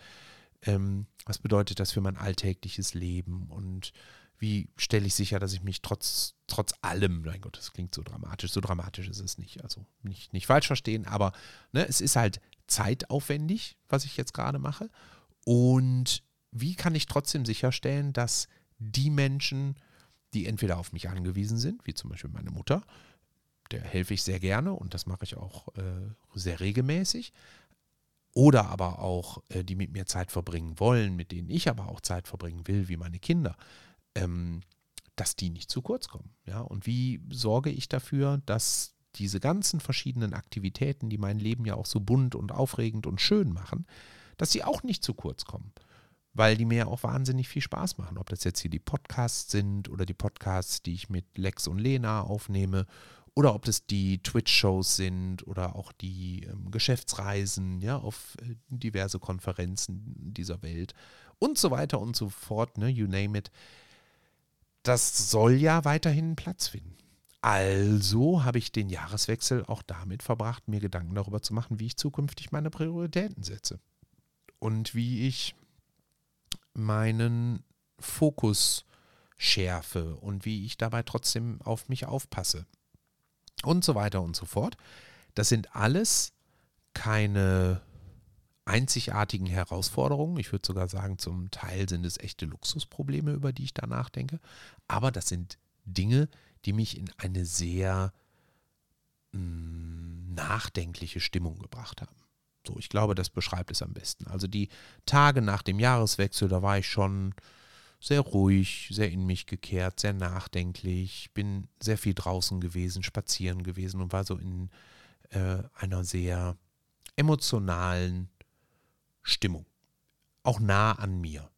ähm, was bedeutet das für mein alltägliches Leben und wie stelle ich sicher, dass ich mich trotz, trotz allem, mein Gott, das klingt so dramatisch, so dramatisch ist es nicht, also nicht, nicht falsch verstehen, aber ne, es ist halt zeitaufwendig, was ich jetzt gerade mache und wie kann ich trotzdem sicherstellen, dass die Menschen, die entweder auf mich angewiesen sind, wie zum Beispiel meine Mutter, der helfe ich sehr gerne und das mache ich auch äh, sehr regelmäßig, oder aber auch, äh, die mit mir Zeit verbringen wollen, mit denen ich aber auch Zeit verbringen will, wie meine Kinder, ähm, dass die nicht zu kurz kommen. Ja, und wie sorge ich dafür, dass diese ganzen verschiedenen Aktivitäten, die mein Leben ja auch so bunt und aufregend und schön machen, dass sie auch nicht zu kurz kommen. Weil die mir auch wahnsinnig viel Spaß machen. Ob das jetzt hier die Podcasts sind oder die Podcasts, die ich mit Lex und Lena aufnehme oder ob das die Twitch-Shows sind oder auch die ähm, Geschäftsreisen, ja, auf äh, diverse Konferenzen dieser Welt und so weiter und so fort, ne, you name it. Das soll ja weiterhin Platz finden. Also habe ich den Jahreswechsel auch damit verbracht, mir Gedanken darüber zu machen, wie ich zukünftig meine Prioritäten setze und wie ich meinen Fokus schärfe und wie ich dabei trotzdem auf mich aufpasse und so weiter und so fort. Das sind alles keine einzigartigen Herausforderungen. Ich würde sogar sagen, zum Teil sind es echte Luxusprobleme, über die ich da nachdenke. Aber das sind Dinge, die mich in eine sehr mh, mm, nachdenkliche Stimmung gebracht haben. So, ich glaube, das beschreibt es am besten. Also die Tage nach dem Jahreswechsel, da war ich schon sehr ruhig, sehr in mich gekehrt, sehr nachdenklich, bin sehr viel draußen gewesen, spazieren gewesen und war so in äh, einer sehr emotionalen Stimmung. Auch nah an mir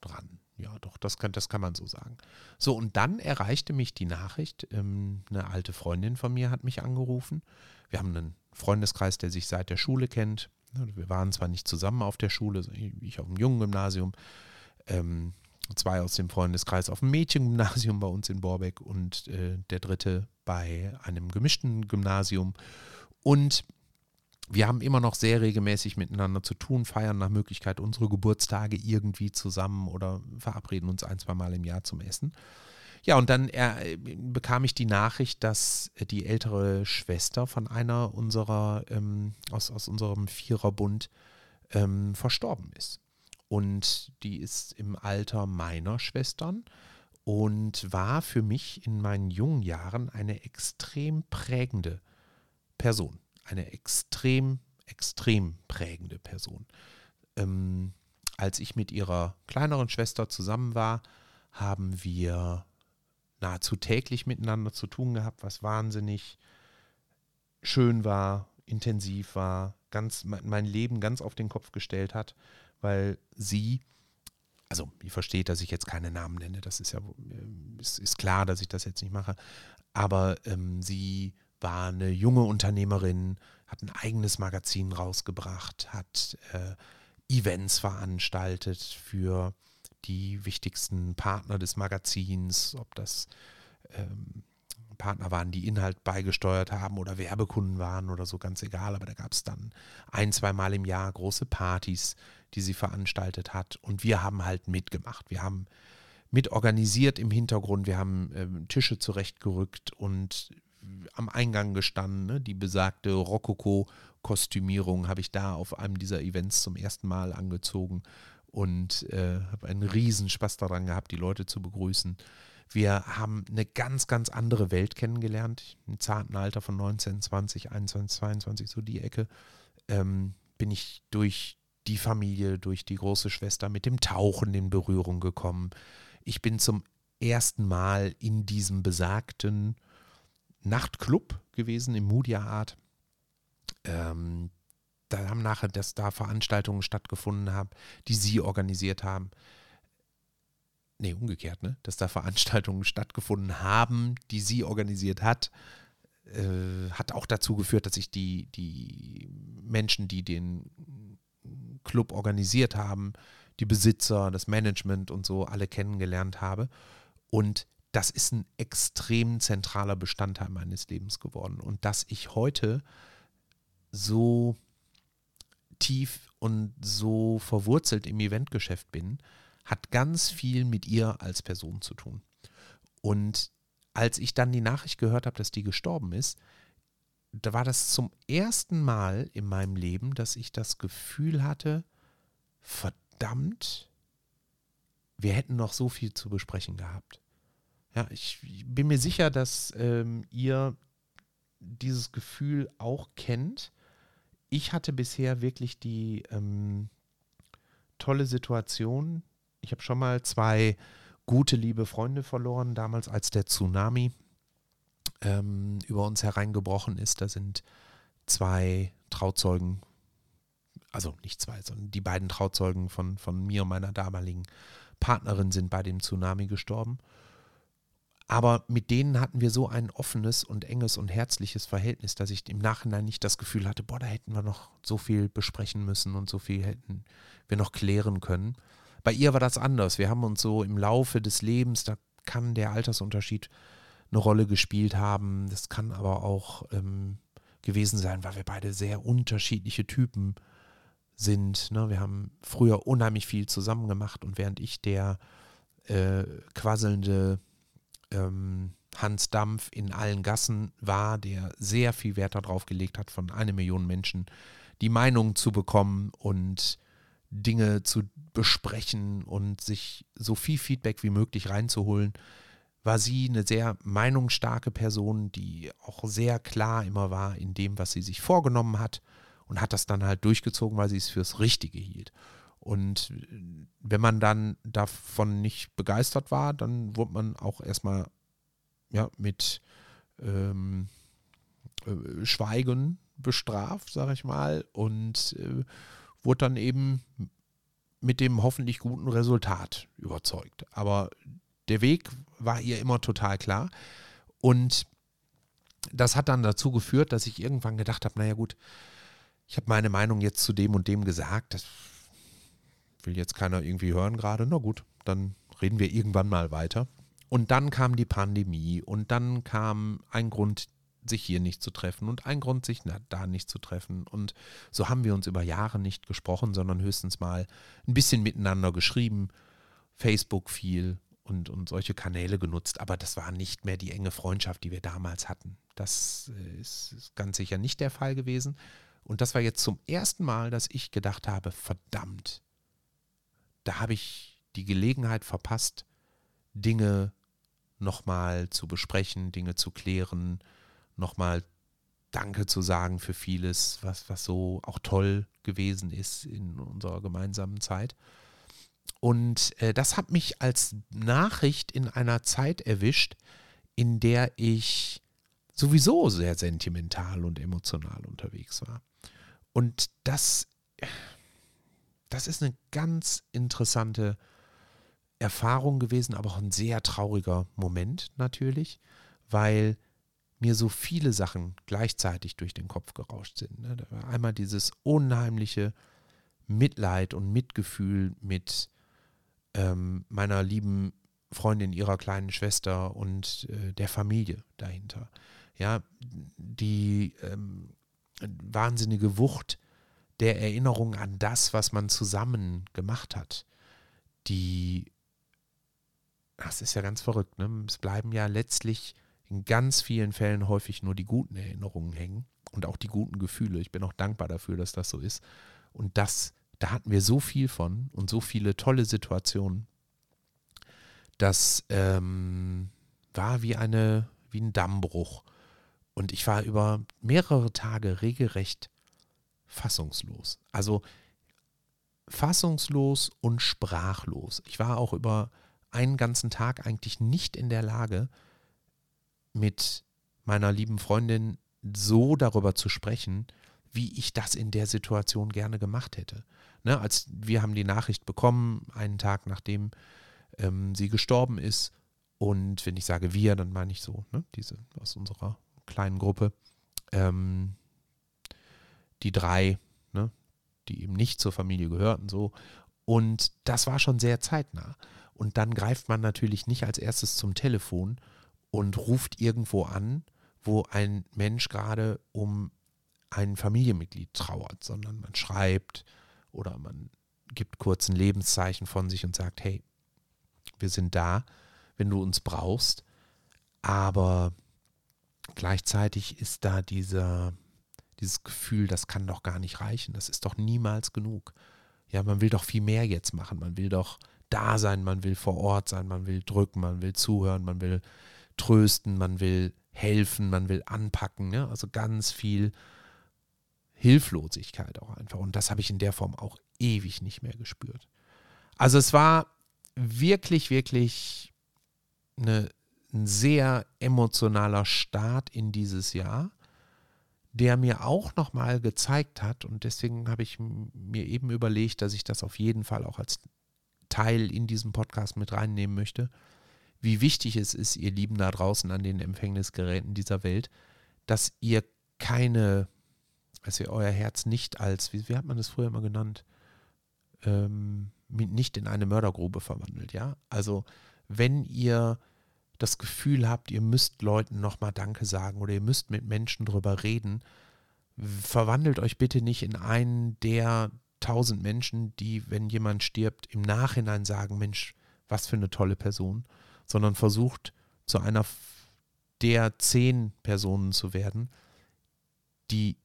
dran. Ja, doch, das kann, das kann man so sagen. So, und dann erreichte mich die Nachricht, ähm, eine alte Freundin von mir hat mich angerufen. Wir haben einen Freundeskreis, der sich seit der Schule kennt. Wir waren zwar nicht zusammen auf der Schule, ich auf dem jungen Gymnasium, ähm, zwei aus dem Freundeskreis auf dem Mädchengymnasium bei uns in Borbeck und äh, der dritte bei einem gemischten Gymnasium. Und wir haben immer noch sehr regelmäßig miteinander zu tun, feiern nach Möglichkeit unsere Geburtstage irgendwie zusammen oder verabreden uns ein, zwei Mal im Jahr zum Essen. Ja, und dann äh, bekam ich die Nachricht, dass die ältere Schwester von einer unserer, ähm, aus, aus unserem Viererbund ähm, verstorben ist. Und die ist im Alter meiner Schwestern und war für mich in meinen jungen Jahren eine extrem prägende Person. Eine extrem, extrem prägende Person. Ähm, als ich mit ihrer kleineren Schwester zusammen war, haben wir nahezu täglich miteinander zu tun gehabt, was wahnsinnig schön war, intensiv war, ganz mein Leben ganz auf den Kopf gestellt hat weil sie, also ihr versteht, dass ich jetzt keine Namen nenne, das ist ja, äh, ist, ist klar, dass ich das jetzt nicht mache, aber ähm, sie war eine junge Unternehmerin, hat ein eigenes Magazin rausgebracht, hat äh, Events veranstaltet für die wichtigsten Partner des Magazins, ob das ähm, Partner waren, die Inhalt beigesteuert haben oder Werbekunden waren oder so, ganz egal. Aber da gab es dann ein, zwei Mal im Jahr große Partys, die sie veranstaltet hat. Und wir haben halt mitgemacht. Wir haben mitorganisiert im Hintergrund. Wir haben äh, Tische zurechtgerückt und am Eingang gestanden. Ne? Die besagte Rokoko-Kostümierung habe ich da auf einem dieser Events zum ersten Mal angezogen und äh, habe einen riesen Spaß daran gehabt, die Leute zu begrüßen. Wir haben eine ganz, ganz andere Welt kennengelernt. Im zarten Alter von 19, 20, 21, 22, so die Ecke, ähm, bin ich durch die Familie, durch die große Schwester mit dem Tauchen in Berührung gekommen. Ich bin zum ersten Mal in diesem besagten Nachtclub gewesen, im Mudia Art. Ähm, da haben nachher, dass da Veranstaltungen stattgefunden haben, die sie organisiert haben nee, umgekehrt, ne? dass da Veranstaltungen stattgefunden haben, die sie organisiert hat, äh, hat auch dazu geführt, dass ich die, die Menschen, die den Club organisiert haben, die Besitzer, das Management und so alle kennengelernt habe. Und das ist ein extrem zentraler Bestandteil meines Lebens geworden. Und dass ich heute so tief und so verwurzelt im Eventgeschäft bin, hat ganz viel mit ihr als Person zu tun. Und als ich dann die Nachricht gehört habe, dass die gestorben ist, da war das zum ersten Mal in meinem Leben, dass ich das Gefühl hatte, verdammt, wir hätten noch so viel zu besprechen gehabt. Ja, ich bin mir sicher, dass ähm, ihr dieses Gefühl auch kennt. Ich hatte bisher wirklich die ähm, tolle Situation, ich habe schon mal zwei gute, liebe Freunde verloren, damals als der Tsunami ähm, über uns hereingebrochen ist. Da sind zwei Trauzeugen, also nicht zwei, sondern die beiden Trauzeugen von, von mir und meiner damaligen Partnerin sind bei dem Tsunami gestorben. Aber mit denen hatten wir so ein offenes und enges und herzliches Verhältnis, dass ich im Nachhinein nicht das Gefühl hatte, boah, da hätten wir noch so viel besprechen müssen und so viel hätten wir noch klären können. Bei ihr war das anders. Wir haben uns so im Laufe des Lebens, da kann der Altersunterschied eine Rolle gespielt haben. Das kann aber auch ähm, gewesen sein, weil wir beide sehr unterschiedliche Typen sind. Ne? Wir haben früher unheimlich viel zusammen gemacht und während ich der äh, quasselnde ähm, Hans Dampf in allen Gassen war, der sehr viel Wert darauf gelegt hat, von einer Million Menschen die Meinung zu bekommen und Dinge zu besprechen und sich so viel Feedback wie möglich reinzuholen, war sie eine sehr meinungsstarke Person, die auch sehr klar immer war in dem, was sie sich vorgenommen hat und hat das dann halt durchgezogen, weil sie es fürs Richtige hielt. Und wenn man dann davon nicht begeistert war, dann wurde man auch erstmal ja, mit ähm, äh, Schweigen bestraft, sage ich mal, und äh, wurde dann eben mit dem hoffentlich guten Resultat überzeugt. Aber der Weg war ihr immer total klar. Und das hat dann dazu geführt, dass ich irgendwann gedacht habe, naja gut, ich habe meine Meinung jetzt zu dem und dem gesagt. Das will jetzt keiner irgendwie hören gerade. Na gut, dann reden wir irgendwann mal weiter. Und dann kam die Pandemie und dann kam ein Grund, sich hier nicht zu treffen und ein Grund, sich da nicht zu treffen. Und so haben wir uns über Jahre nicht gesprochen, sondern höchstens mal ein bisschen miteinander geschrieben, Facebook viel und, und solche Kanäle genutzt. Aber das war nicht mehr die enge Freundschaft, die wir damals hatten. Das äh, ist, ist ganz sicher nicht der Fall gewesen. Und das war jetzt zum ersten Mal, dass ich gedacht habe, verdammt, da habe ich die Gelegenheit verpasst, Dinge nochmal zu besprechen, Dinge zu klären, nochmal Danke zu sagen für vieles, was, was so auch toll gewesen ist in unserer gemeinsamen Zeit. Und äh, das hat mich als Nachricht in einer Zeit erwischt, in der ich sowieso sehr sentimental und emotional unterwegs war. Und das, das ist eine ganz interessante Erfahrung gewesen, aber auch ein sehr trauriger Moment natürlich, weil mir so viele Sachen gleichzeitig durch den Kopf gerauscht sind. Ne? Einmal dieses unheimliche Mitleid und Mitgefühl mit ähm, meiner lieben Freundin, ihrer kleinen Schwester und äh, der Familie dahinter. Ja, die ähm, wahnsinnige Wucht der Erinnerung an das, was man zusammen gemacht hat. Die, das ist ja ganz verrückt, ne? Es bleiben ja letztlich in ganz vielen Fällen häufig nur die guten Erinnerungen hängen und auch die guten Gefühle. Ich bin auch dankbar dafür, dass das so ist. Und das, da hatten wir so viel von und so viele tolle Situationen. Das ähm, war wie eine, wie ein Dammbruch. Und ich war über mehrere Tage regelrecht fassungslos. Also fassungslos und sprachlos. Ich war auch über einen ganzen Tag eigentlich nicht in der Lage, mit meiner lieben Freundin so darüber zu sprechen, wie ich das in der Situation gerne gemacht hätte. Ne, als wir haben die Nachricht bekommen, einen Tag nachdem ähm, sie gestorben ist. Und wenn ich sage wir, dann meine ich so, ne, diese aus unserer kleinen Gruppe, ähm, die drei, ne, die eben nicht zur Familie gehörten, so. Und das war schon sehr zeitnah. Und dann greift man natürlich nicht als erstes zum Telefon und ruft irgendwo an, wo ein Mensch gerade um ein Familienmitglied trauert, sondern man schreibt oder man gibt kurz ein Lebenszeichen von sich und sagt, hey, wir sind da, wenn du uns brauchst. Aber gleichzeitig ist da dieser, dieses Gefühl, das kann doch gar nicht reichen, das ist doch niemals genug. Ja, man will doch viel mehr jetzt machen, man will doch da sein, man will vor Ort sein, man will drücken, man will zuhören, man will trösten, man will helfen, man will anpacken, ne? also ganz viel Hilflosigkeit auch einfach. Und das habe ich in der Form auch ewig nicht mehr gespürt. Also es war wirklich, wirklich eine, ein sehr emotionaler Start in dieses Jahr, der mir auch nochmal gezeigt hat, und deswegen habe ich mir eben überlegt, dass ich das auf jeden Fall auch als Teil in diesem Podcast mit reinnehmen möchte, wie wichtig es ist, ihr Lieben da draußen an den Empfängnisgeräten dieser Welt, dass ihr keine, dass ihr euer Herz nicht als, wie, wie hat man das früher immer genannt, ähm, nicht in eine Mördergrube verwandelt, ja? Also wenn ihr das Gefühl habt, ihr müsst Leuten nochmal Danke sagen oder ihr müsst mit Menschen drüber reden, verwandelt euch bitte nicht in einen der tausend Menschen, die, wenn jemand stirbt, im Nachhinein sagen, Mensch, was für eine tolle Person, sondern versucht zu einer der zehn Personen zu werden, die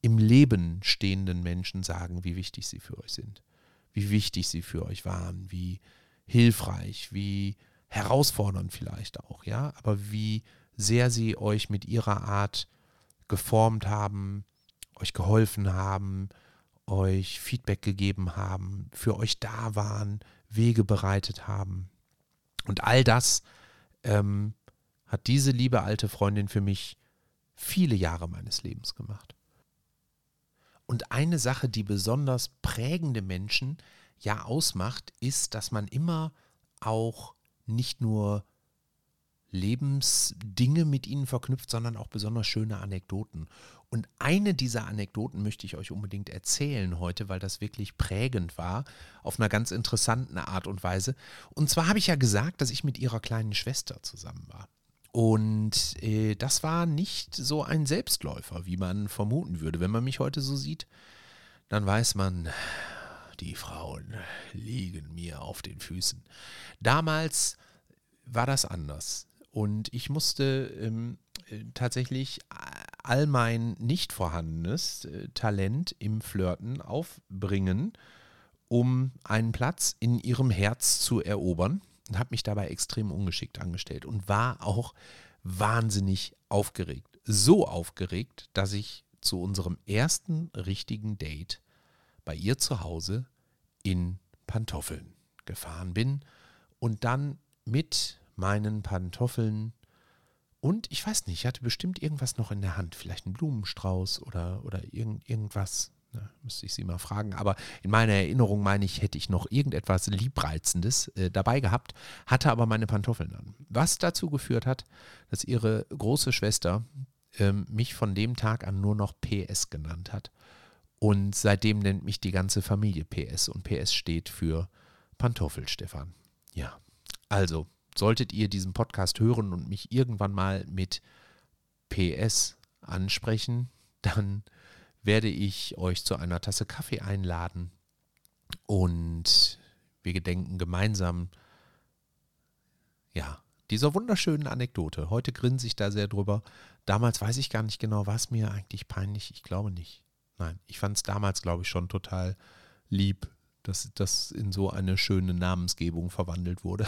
im Leben stehenden Menschen sagen, wie wichtig sie für euch sind, wie wichtig sie für euch waren, wie hilfreich, wie herausfordernd vielleicht auch, ja, aber wie sehr sie euch mit ihrer Art geformt haben, euch geholfen haben, euch Feedback gegeben haben, für euch da waren, Wege bereitet haben. Und all das ähm, hat diese liebe alte Freundin für mich viele Jahre meines Lebens gemacht. Und eine Sache, die besonders prägende Menschen ja ausmacht, ist, dass man immer auch nicht nur Lebensdinge mit ihnen verknüpft, sondern auch besonders schöne Anekdoten. Und eine dieser Anekdoten möchte ich euch unbedingt erzählen heute, weil das wirklich prägend war, auf einer ganz interessanten Art und Weise. Und zwar habe ich ja gesagt, dass ich mit ihrer kleinen Schwester zusammen war. Und äh, das war nicht so ein Selbstläufer, wie man vermuten würde. Wenn man mich heute so sieht, dann weiß man, die Frauen liegen mir auf den Füßen. Damals war das anders. Und ich musste ähm, äh, tatsächlich all mein nicht vorhandenes äh, Talent im Flirten aufbringen, um einen Platz in ihrem Herz zu erobern und habe mich dabei extrem ungeschickt angestellt und war auch wahnsinnig aufgeregt. So aufgeregt, dass ich zu unserem ersten richtigen Date bei ihr zu Hause in Pantoffeln gefahren bin und dann mit meinen Pantoffeln und ich weiß nicht, ich hatte bestimmt irgendwas noch in der Hand, vielleicht ein Blumenstrauß oder, oder irgend, irgendwas. Na, müsste ich sie mal fragen. Aber in meiner Erinnerung meine ich, hätte ich noch irgendetwas Liebreizendes äh, dabei gehabt, hatte aber meine Pantoffeln an. Was dazu geführt hat, dass ihre große Schwester ähm, mich von dem Tag an nur noch PS genannt hat. Und seitdem nennt mich die ganze Familie PS. Und PS steht für Pantoffel, Stefan. Ja, also solltet ihr diesen Podcast hören und mich irgendwann mal mit PS ansprechen, dann werde ich euch zu einer Tasse Kaffee einladen und wir gedenken gemeinsam, ja, dieser wunderschönen Anekdote. Heute grinse ich da sehr drüber. Damals weiß ich gar nicht genau, war es mir eigentlich peinlich? Ich glaube nicht. Nein, ich fand es damals, glaube ich, schon total lieb, dass das in so eine schöne Namensgebung verwandelt wurde.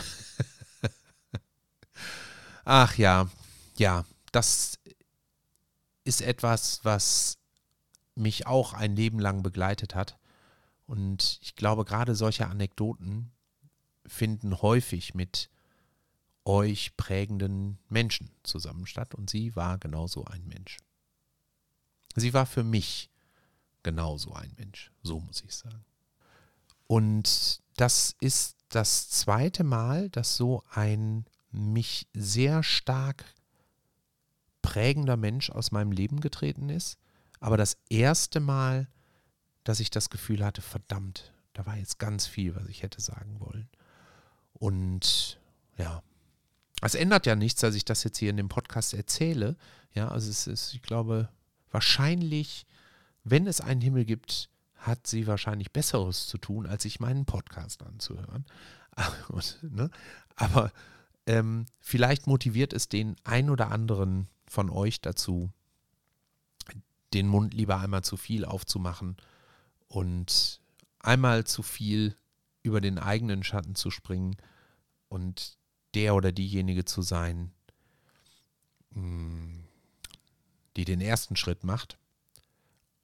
Ach ja, ja, das ist etwas, was mich auch ein Leben lang begleitet hat. Und ich glaube, gerade solche Anekdoten finden häufig mit euch prägenden Menschen zusammen statt. Und sie war genauso ein Mensch. Sie war für mich genauso ein Mensch, so muss ich sagen. Und das ist das zweite Mal, dass so ein mich sehr stark prägender Mensch aus meinem Leben getreten ist. Aber das erste Mal, dass ich das Gefühl hatte, verdammt, da war jetzt ganz viel, was ich hätte sagen wollen. Und ja, es ändert ja nichts, dass ich das jetzt hier in dem Podcast erzähle. Ja, also es ist, ich glaube, wahrscheinlich, wenn es einen Himmel gibt, hat sie wahrscheinlich Besseres zu tun, als sich meinen Podcast anzuhören. Und, ne? Aber ähm, vielleicht motiviert es den ein oder anderen von euch dazu, den Mund lieber einmal zu viel aufzumachen und einmal zu viel über den eigenen Schatten zu springen und der oder diejenige zu sein, hm, die den ersten Schritt macht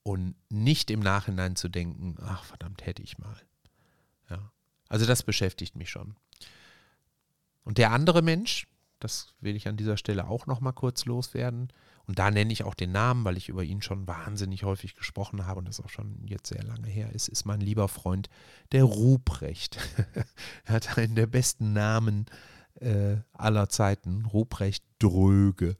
und nicht im Nachhinein zu denken, ach verdammt, hätte ich mal. Ja. Also das beschäftigt mich schon. Und der andere Mensch, das will ich an dieser Stelle auch noch mal kurz loswerden. Und da nenne ich auch den Namen, weil ich über ihn schon wahnsinnig häufig gesprochen habe und das auch schon jetzt sehr lange her ist, ist mein lieber Freund, der Ruprecht. er hat einen der besten Namen äh, aller Zeiten, Ruprecht Dröge.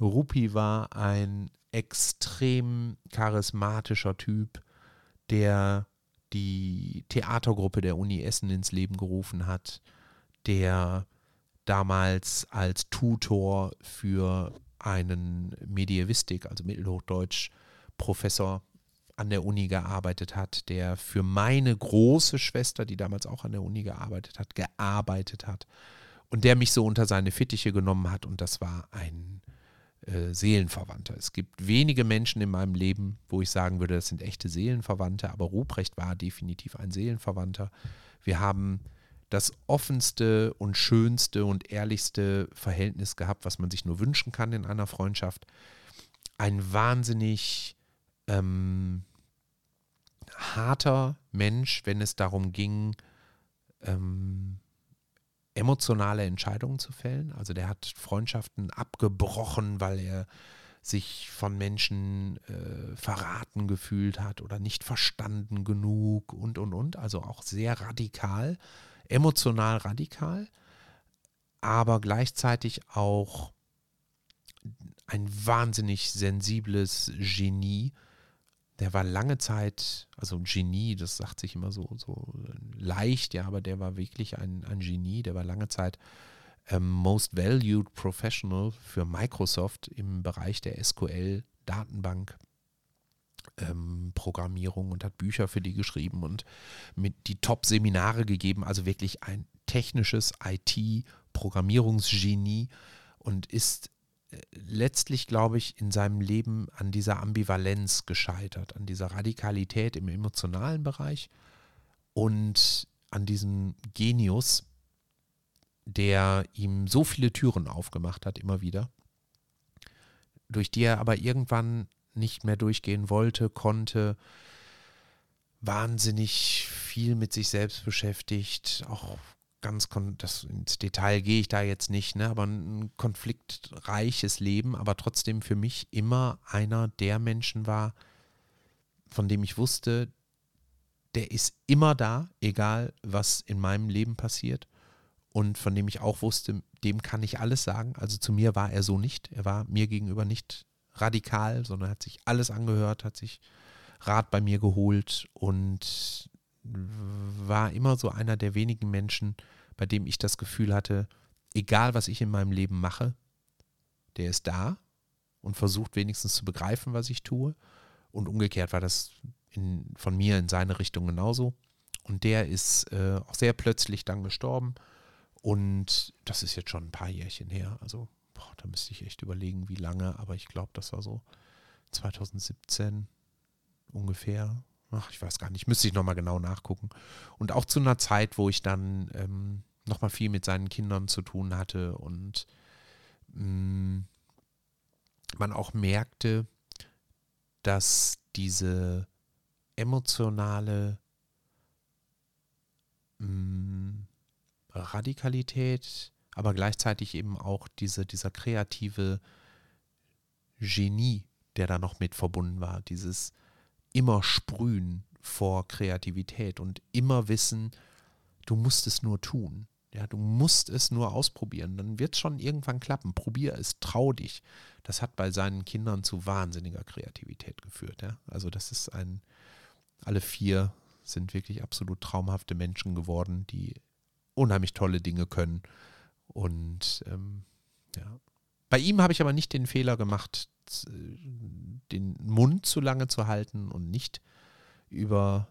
Rupi war ein extrem charismatischer Typ, der die Theatergruppe der Uni Essen ins Leben gerufen hat, der damals als Tutor für einen Medievistik, also Mittelhochdeutsch, Professor an der Uni gearbeitet hat, der für meine große Schwester, die damals auch an der Uni gearbeitet hat, gearbeitet hat und der mich so unter seine Fittiche genommen hat. Und das war ein äh, Seelenverwandter. Es gibt wenige Menschen in meinem Leben, wo ich sagen würde, das sind echte Seelenverwandte, aber Ruprecht war definitiv ein Seelenverwandter. Wir haben das offenste und schönste und ehrlichste Verhältnis gehabt, was man sich nur wünschen kann in einer Freundschaft. Ein wahnsinnig ähm, harter Mensch, wenn es darum ging, ähm, emotionale Entscheidungen zu fällen. Also der hat Freundschaften abgebrochen, weil er sich von Menschen äh, verraten gefühlt hat oder nicht verstanden genug und, und, und. Also auch sehr radikal emotional radikal, aber gleichzeitig auch ein wahnsinnig sensibles Genie. Der war lange Zeit, also ein Genie, das sagt sich immer so, so leicht, ja, aber der war wirklich ein, ein Genie, der war lange Zeit ähm, Most Valued Professional für Microsoft im Bereich der SQL-Datenbank ähm, Programmierung und hat Bücher für die geschrieben und mit die Top-Seminare gegeben. Also wirklich ein technisches IT-Programmierungsgenie und ist letztlich, glaube ich, in seinem Leben an dieser Ambivalenz gescheitert, an dieser Radikalität im emotionalen Bereich und an diesem Genius, der ihm so viele Türen aufgemacht hat, immer wieder, durch die er aber irgendwann nicht mehr durchgehen wollte, konnte, wahnsinnig viel mit sich selbst beschäftigt, auch ganz, das, ins Detail gehe ich da jetzt nicht, ne, aber ein konfliktreiches Leben, aber trotzdem für mich immer einer der Menschen war, von dem ich wusste, der ist immer da, egal was in meinem Leben passiert. Und von dem ich auch wusste, dem kann ich alles sagen. Also zu mir war er so nicht. Er war mir gegenüber nicht radikal, sondern hat sich alles angehört, hat sich Rat bei mir geholt und war immer so einer der wenigen Menschen, bei dem ich das Gefühl hatte, egal was ich in meinem Leben mache, der ist da und versucht wenigstens zu begreifen, was ich tue. Und umgekehrt war das in, von mir in seine Richtung genauso. Und der ist äh, auch sehr plötzlich dann gestorben. Und das ist jetzt schon ein paar Jährchen her. Also boah, da müsste ich echt überlegen, wie lange, aber ich glaube, das war so 2017 ungefähr. Ach, ich weiß gar nicht, müsste ich nochmal genau nachgucken. Und auch zu einer Zeit, wo ich dann ähm, nochmal viel mit seinen Kindern zu tun hatte und mh, mm, man auch merkte, dass diese emotionale mh, mm, Radikalität aber gleichzeitig eben auch diese, dieser kreative Genie, der da noch mit verbunden war, dieses immer sprühen vor Kreativität und immer wissen, du musst es nur tun. Ja, du musst es nur ausprobieren, dann wird es schon irgendwann klappen. Probier es, trau dich. Das hat bei seinen Kindern zu wahnsinniger Kreativität geführt. Ja? Also das ist ein, alle vier sind wirklich absolut traumhafte Menschen geworden, die unheimlich tolle Dinge können und ähm, ja. Bei ihm habe ich aber nicht den Fehler gemacht, den Mund zu lange zu halten und nicht über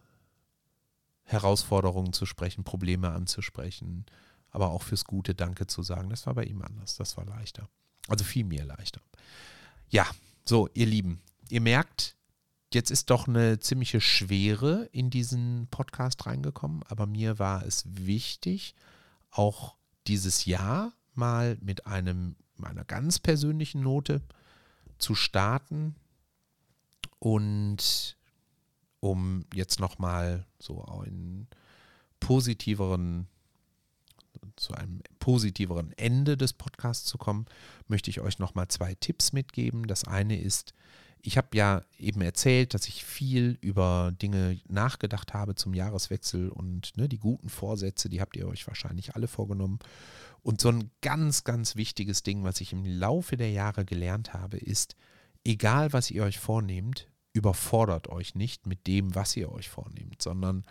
Herausforderungen zu sprechen, Probleme anzusprechen, aber auch fürs Gute Danke zu sagen. Das war bei ihm anders. Das war leichter. Also viel mehr leichter. Ja, so, ihr Lieben, ihr merkt, jetzt ist doch eine ziemliche Schwere in diesen Podcast reingekommen, aber mir war es wichtig, auch dieses Jahr mal mit einem, einer ganz persönlichen Note zu starten und um jetzt nochmal so einen positiveren zu einem positiveren Ende des Podcasts zu kommen, möchte ich euch nochmal zwei Tipps mitgeben. Das eine ist, ich habe ja eben erzählt, dass ich viel über Dinge nachgedacht habe zum Jahreswechsel und ne, die guten Vorsätze, die habt ihr euch wahrscheinlich alle vorgenommen. Und so ein ganz, ganz wichtiges Ding, was ich im Laufe der Jahre gelernt habe, ist, egal was ihr euch vornehmt, überfordert euch nicht mit dem, was ihr euch vornehmt, sondern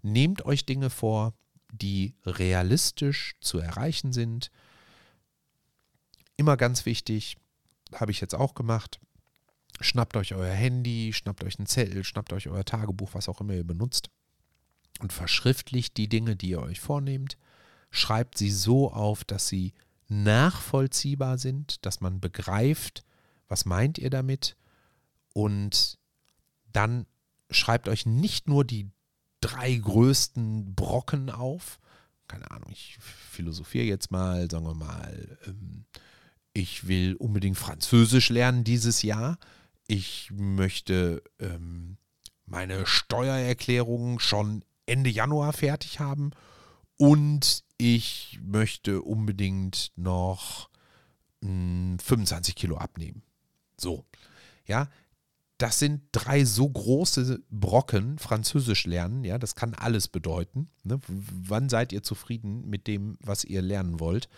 nehmt euch Dinge vor, die realistisch zu erreichen sind. Immer ganz wichtig, habe ich jetzt auch gemacht. Schnappt euch euer Handy, schnappt euch einen Zettel, schnappt euch euer Tagebuch, was auch immer ihr benutzt und verschriftlicht die Dinge, die ihr euch vornehmt. Schreibt sie so auf, dass sie nachvollziehbar sind, dass man begreift, was meint ihr damit und dann schreibt euch nicht nur die drei größten Brocken auf. Keine Ahnung, ich philosophiere jetzt mal, sagen wir mal, ähm, ich will unbedingt Französisch lernen dieses Jahr. Ich möchte ähm, meine Steuererklärung schon Ende Januar fertig haben und ich möchte unbedingt noch mh, hm, 25 Kilo abnehmen. So, ja, das sind drei so große Brocken, Französisch lernen, ja, das kann alles bedeuten. Ne? Wann seid ihr zufrieden mit dem, was ihr lernen wollt?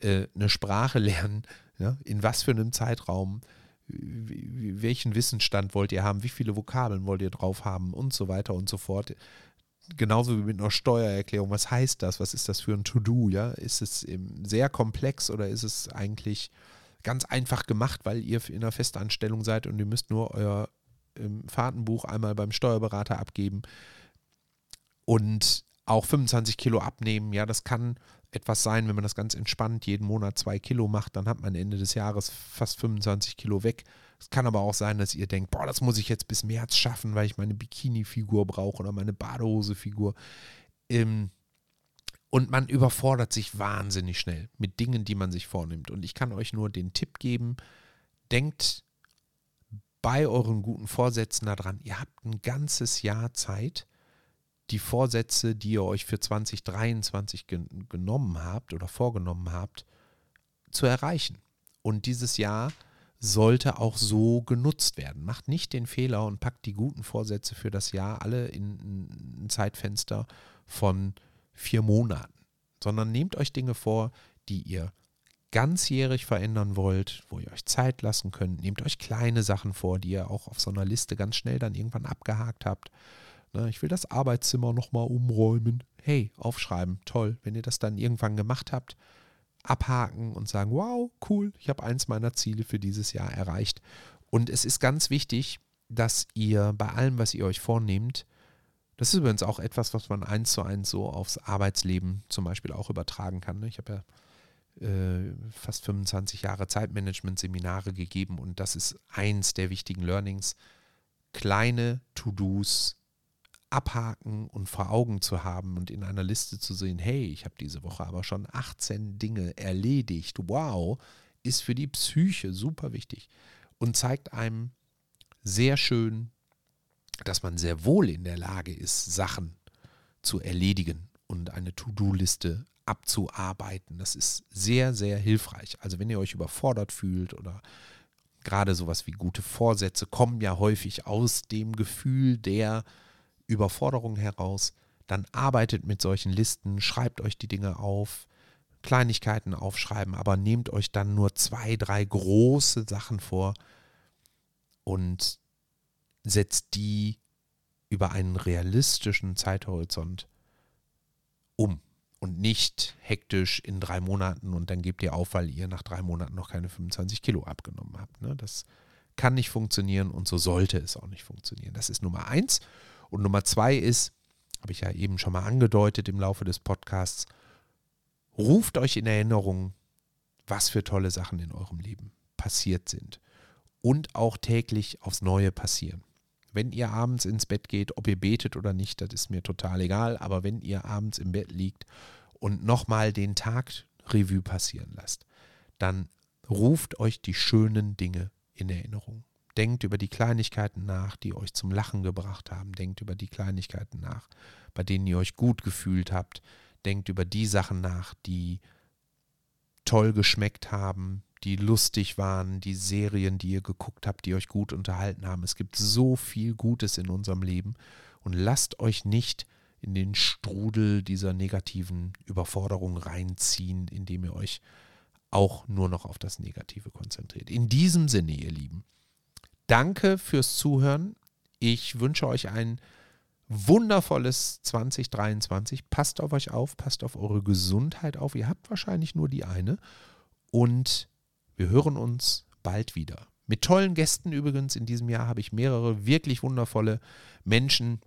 Äh, eine Sprache lernen, ja? in was für einem Zeitraum, welchen Wissensstand wollt ihr haben, wie viele Vokabeln wollt ihr drauf haben und so weiter und so fort. Genauso wie mit einer Steuererklärung. Was heißt das? Was ist das für ein To-Do? Ja? Ist es sehr komplex oder ist es eigentlich ganz einfach gemacht, weil ihr in einer Festanstellung seid und ihr müsst nur euer ähm, Fahrtenbuch einmal beim Steuerberater abgeben und auch 25 Kilo abnehmen. Ja, das kann etwas sein, wenn man das ganz entspannt jeden Monat zwei Kilo macht, dann hat man Ende des Jahres fast 25 Kilo weg. Es kann aber auch sein, dass ihr denkt, boah, das muss ich jetzt bis März schaffen, weil ich meine Bikini-Figur brauche oder meine Badehose-Figur. Ähm, und man überfordert sich wahnsinnig schnell mit Dingen, die man sich vornimmt. Und ich kann euch nur den Tipp geben, denkt bei euren guten Vorsätzen daran, ihr habt ein ganzes Jahr Zeit, die Vorsätze, die ihr euch für 2023 gen genommen habt oder vorgenommen habt, zu erreichen. Und dieses Jahr sollte auch so genutzt werden. Macht nicht den Fehler und packt die guten Vorsätze für das Jahr alle in ein Zeitfenster von vier Monaten, sondern nehmt euch Dinge vor, die ihr ganzjährig verändern wollt, wo ihr euch Zeit lassen könnt. Nehmt euch kleine Sachen vor, die ihr auch auf so einer Liste ganz schnell dann irgendwann abgehakt habt. Na, ich will das Arbeitszimmer nochmal umräumen. Hey, aufschreiben, toll. Wenn ihr das dann irgendwann gemacht habt, abhaken und sagen, wow, cool, ich habe eins meiner Ziele für dieses Jahr erreicht. Und es ist ganz wichtig, dass ihr bei allem, was ihr euch vornehmt, das ist übrigens auch etwas, was man eins zu eins so aufs Arbeitsleben zum Beispiel auch übertragen kann. Ne? Ich habe ja äh, fast 25 Jahre Zeitmanagement-Seminare gegeben und das ist eins der wichtigen Learnings. Kleine To-Dos abhaken und vor Augen zu haben und in einer Liste zu sehen, hey, ich habe diese Woche aber schon 18 Dinge erledigt. Wow, ist für die Psyche super wichtig und zeigt einem sehr schön, dass man sehr wohl in der Lage ist, Sachen zu erledigen und eine To-Do-Liste abzuarbeiten. Das ist sehr, sehr hilfreich. Also wenn ihr euch überfordert fühlt oder gerade sowas wie gute Vorsätze kommen ja häufig aus dem Gefühl der Überforderung heraus, dann arbeitet mit solchen Listen, schreibt euch die Dinge auf, Kleinigkeiten aufschreiben, aber nehmt euch dann nur zwei, drei große Sachen vor und setzt die über einen realistischen Zeithorizont um und nicht hektisch in drei Monaten und dann gebt ihr auf, weil ihr nach drei Monaten noch keine 25 Kilo abgenommen habt. Ne? Das kann nicht funktionieren und so sollte es auch nicht funktionieren. Das ist Nummer eins. Und Nummer zwei ist, habe ich ja eben schon mal angedeutet im Laufe des Podcasts, ruft euch in Erinnerung, was für tolle Sachen in eurem Leben passiert sind und auch täglich aufs Neue passieren. Wenn ihr abends ins Bett geht, ob ihr betet oder nicht, das ist mir total egal, aber wenn ihr abends im Bett liegt und nochmal den Tag Revue passieren lasst, dann ruft euch die schönen Dinge in Erinnerung. Denkt über die Kleinigkeiten nach, die euch zum Lachen gebracht haben. Denkt über die Kleinigkeiten nach, bei denen ihr euch gut gefühlt habt. Denkt über die Sachen nach, die toll geschmeckt haben, die lustig waren, die Serien, die ihr geguckt habt, die euch gut unterhalten haben. Es gibt so viel Gutes in unserem Leben und lasst euch nicht in den Strudel dieser negativen Überforderung reinziehen, indem ihr euch auch nur noch auf das Negative konzentriert. In diesem Sinne, ihr Lieben, danke fürs Zuhören. Ich wünsche euch ein wundervolles 2023. Passt auf euch auf, passt auf eure Gesundheit auf. Ihr habt wahrscheinlich nur die eine. Und wir hören uns bald wieder. Mit tollen Gästen übrigens. In diesem Jahr habe ich mehrere wirklich wundervolle Menschen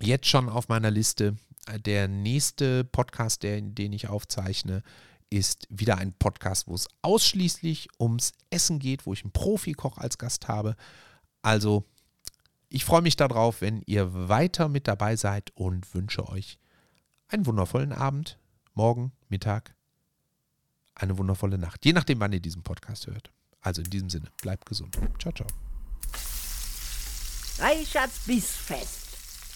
jetzt schon auf meiner Liste. Der nächste Podcast, der, den ich aufzeichne, ist wieder ein Podcast, wo es ausschließlich ums Essen geht, wo ich einen Profikoch als Gast habe. Also, ich freue mich darauf, wenn ihr weiter mit dabei seid und wünsche euch einen wundervollen Abend, morgen, Mittag, eine wundervolle Nacht. Je nachdem, wann ihr diesen Podcast hört. Also in diesem Sinne, bleibt gesund. Ciao, ciao. Reichards Bissfest.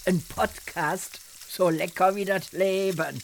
Ein Podcast so lecker wie das Leben.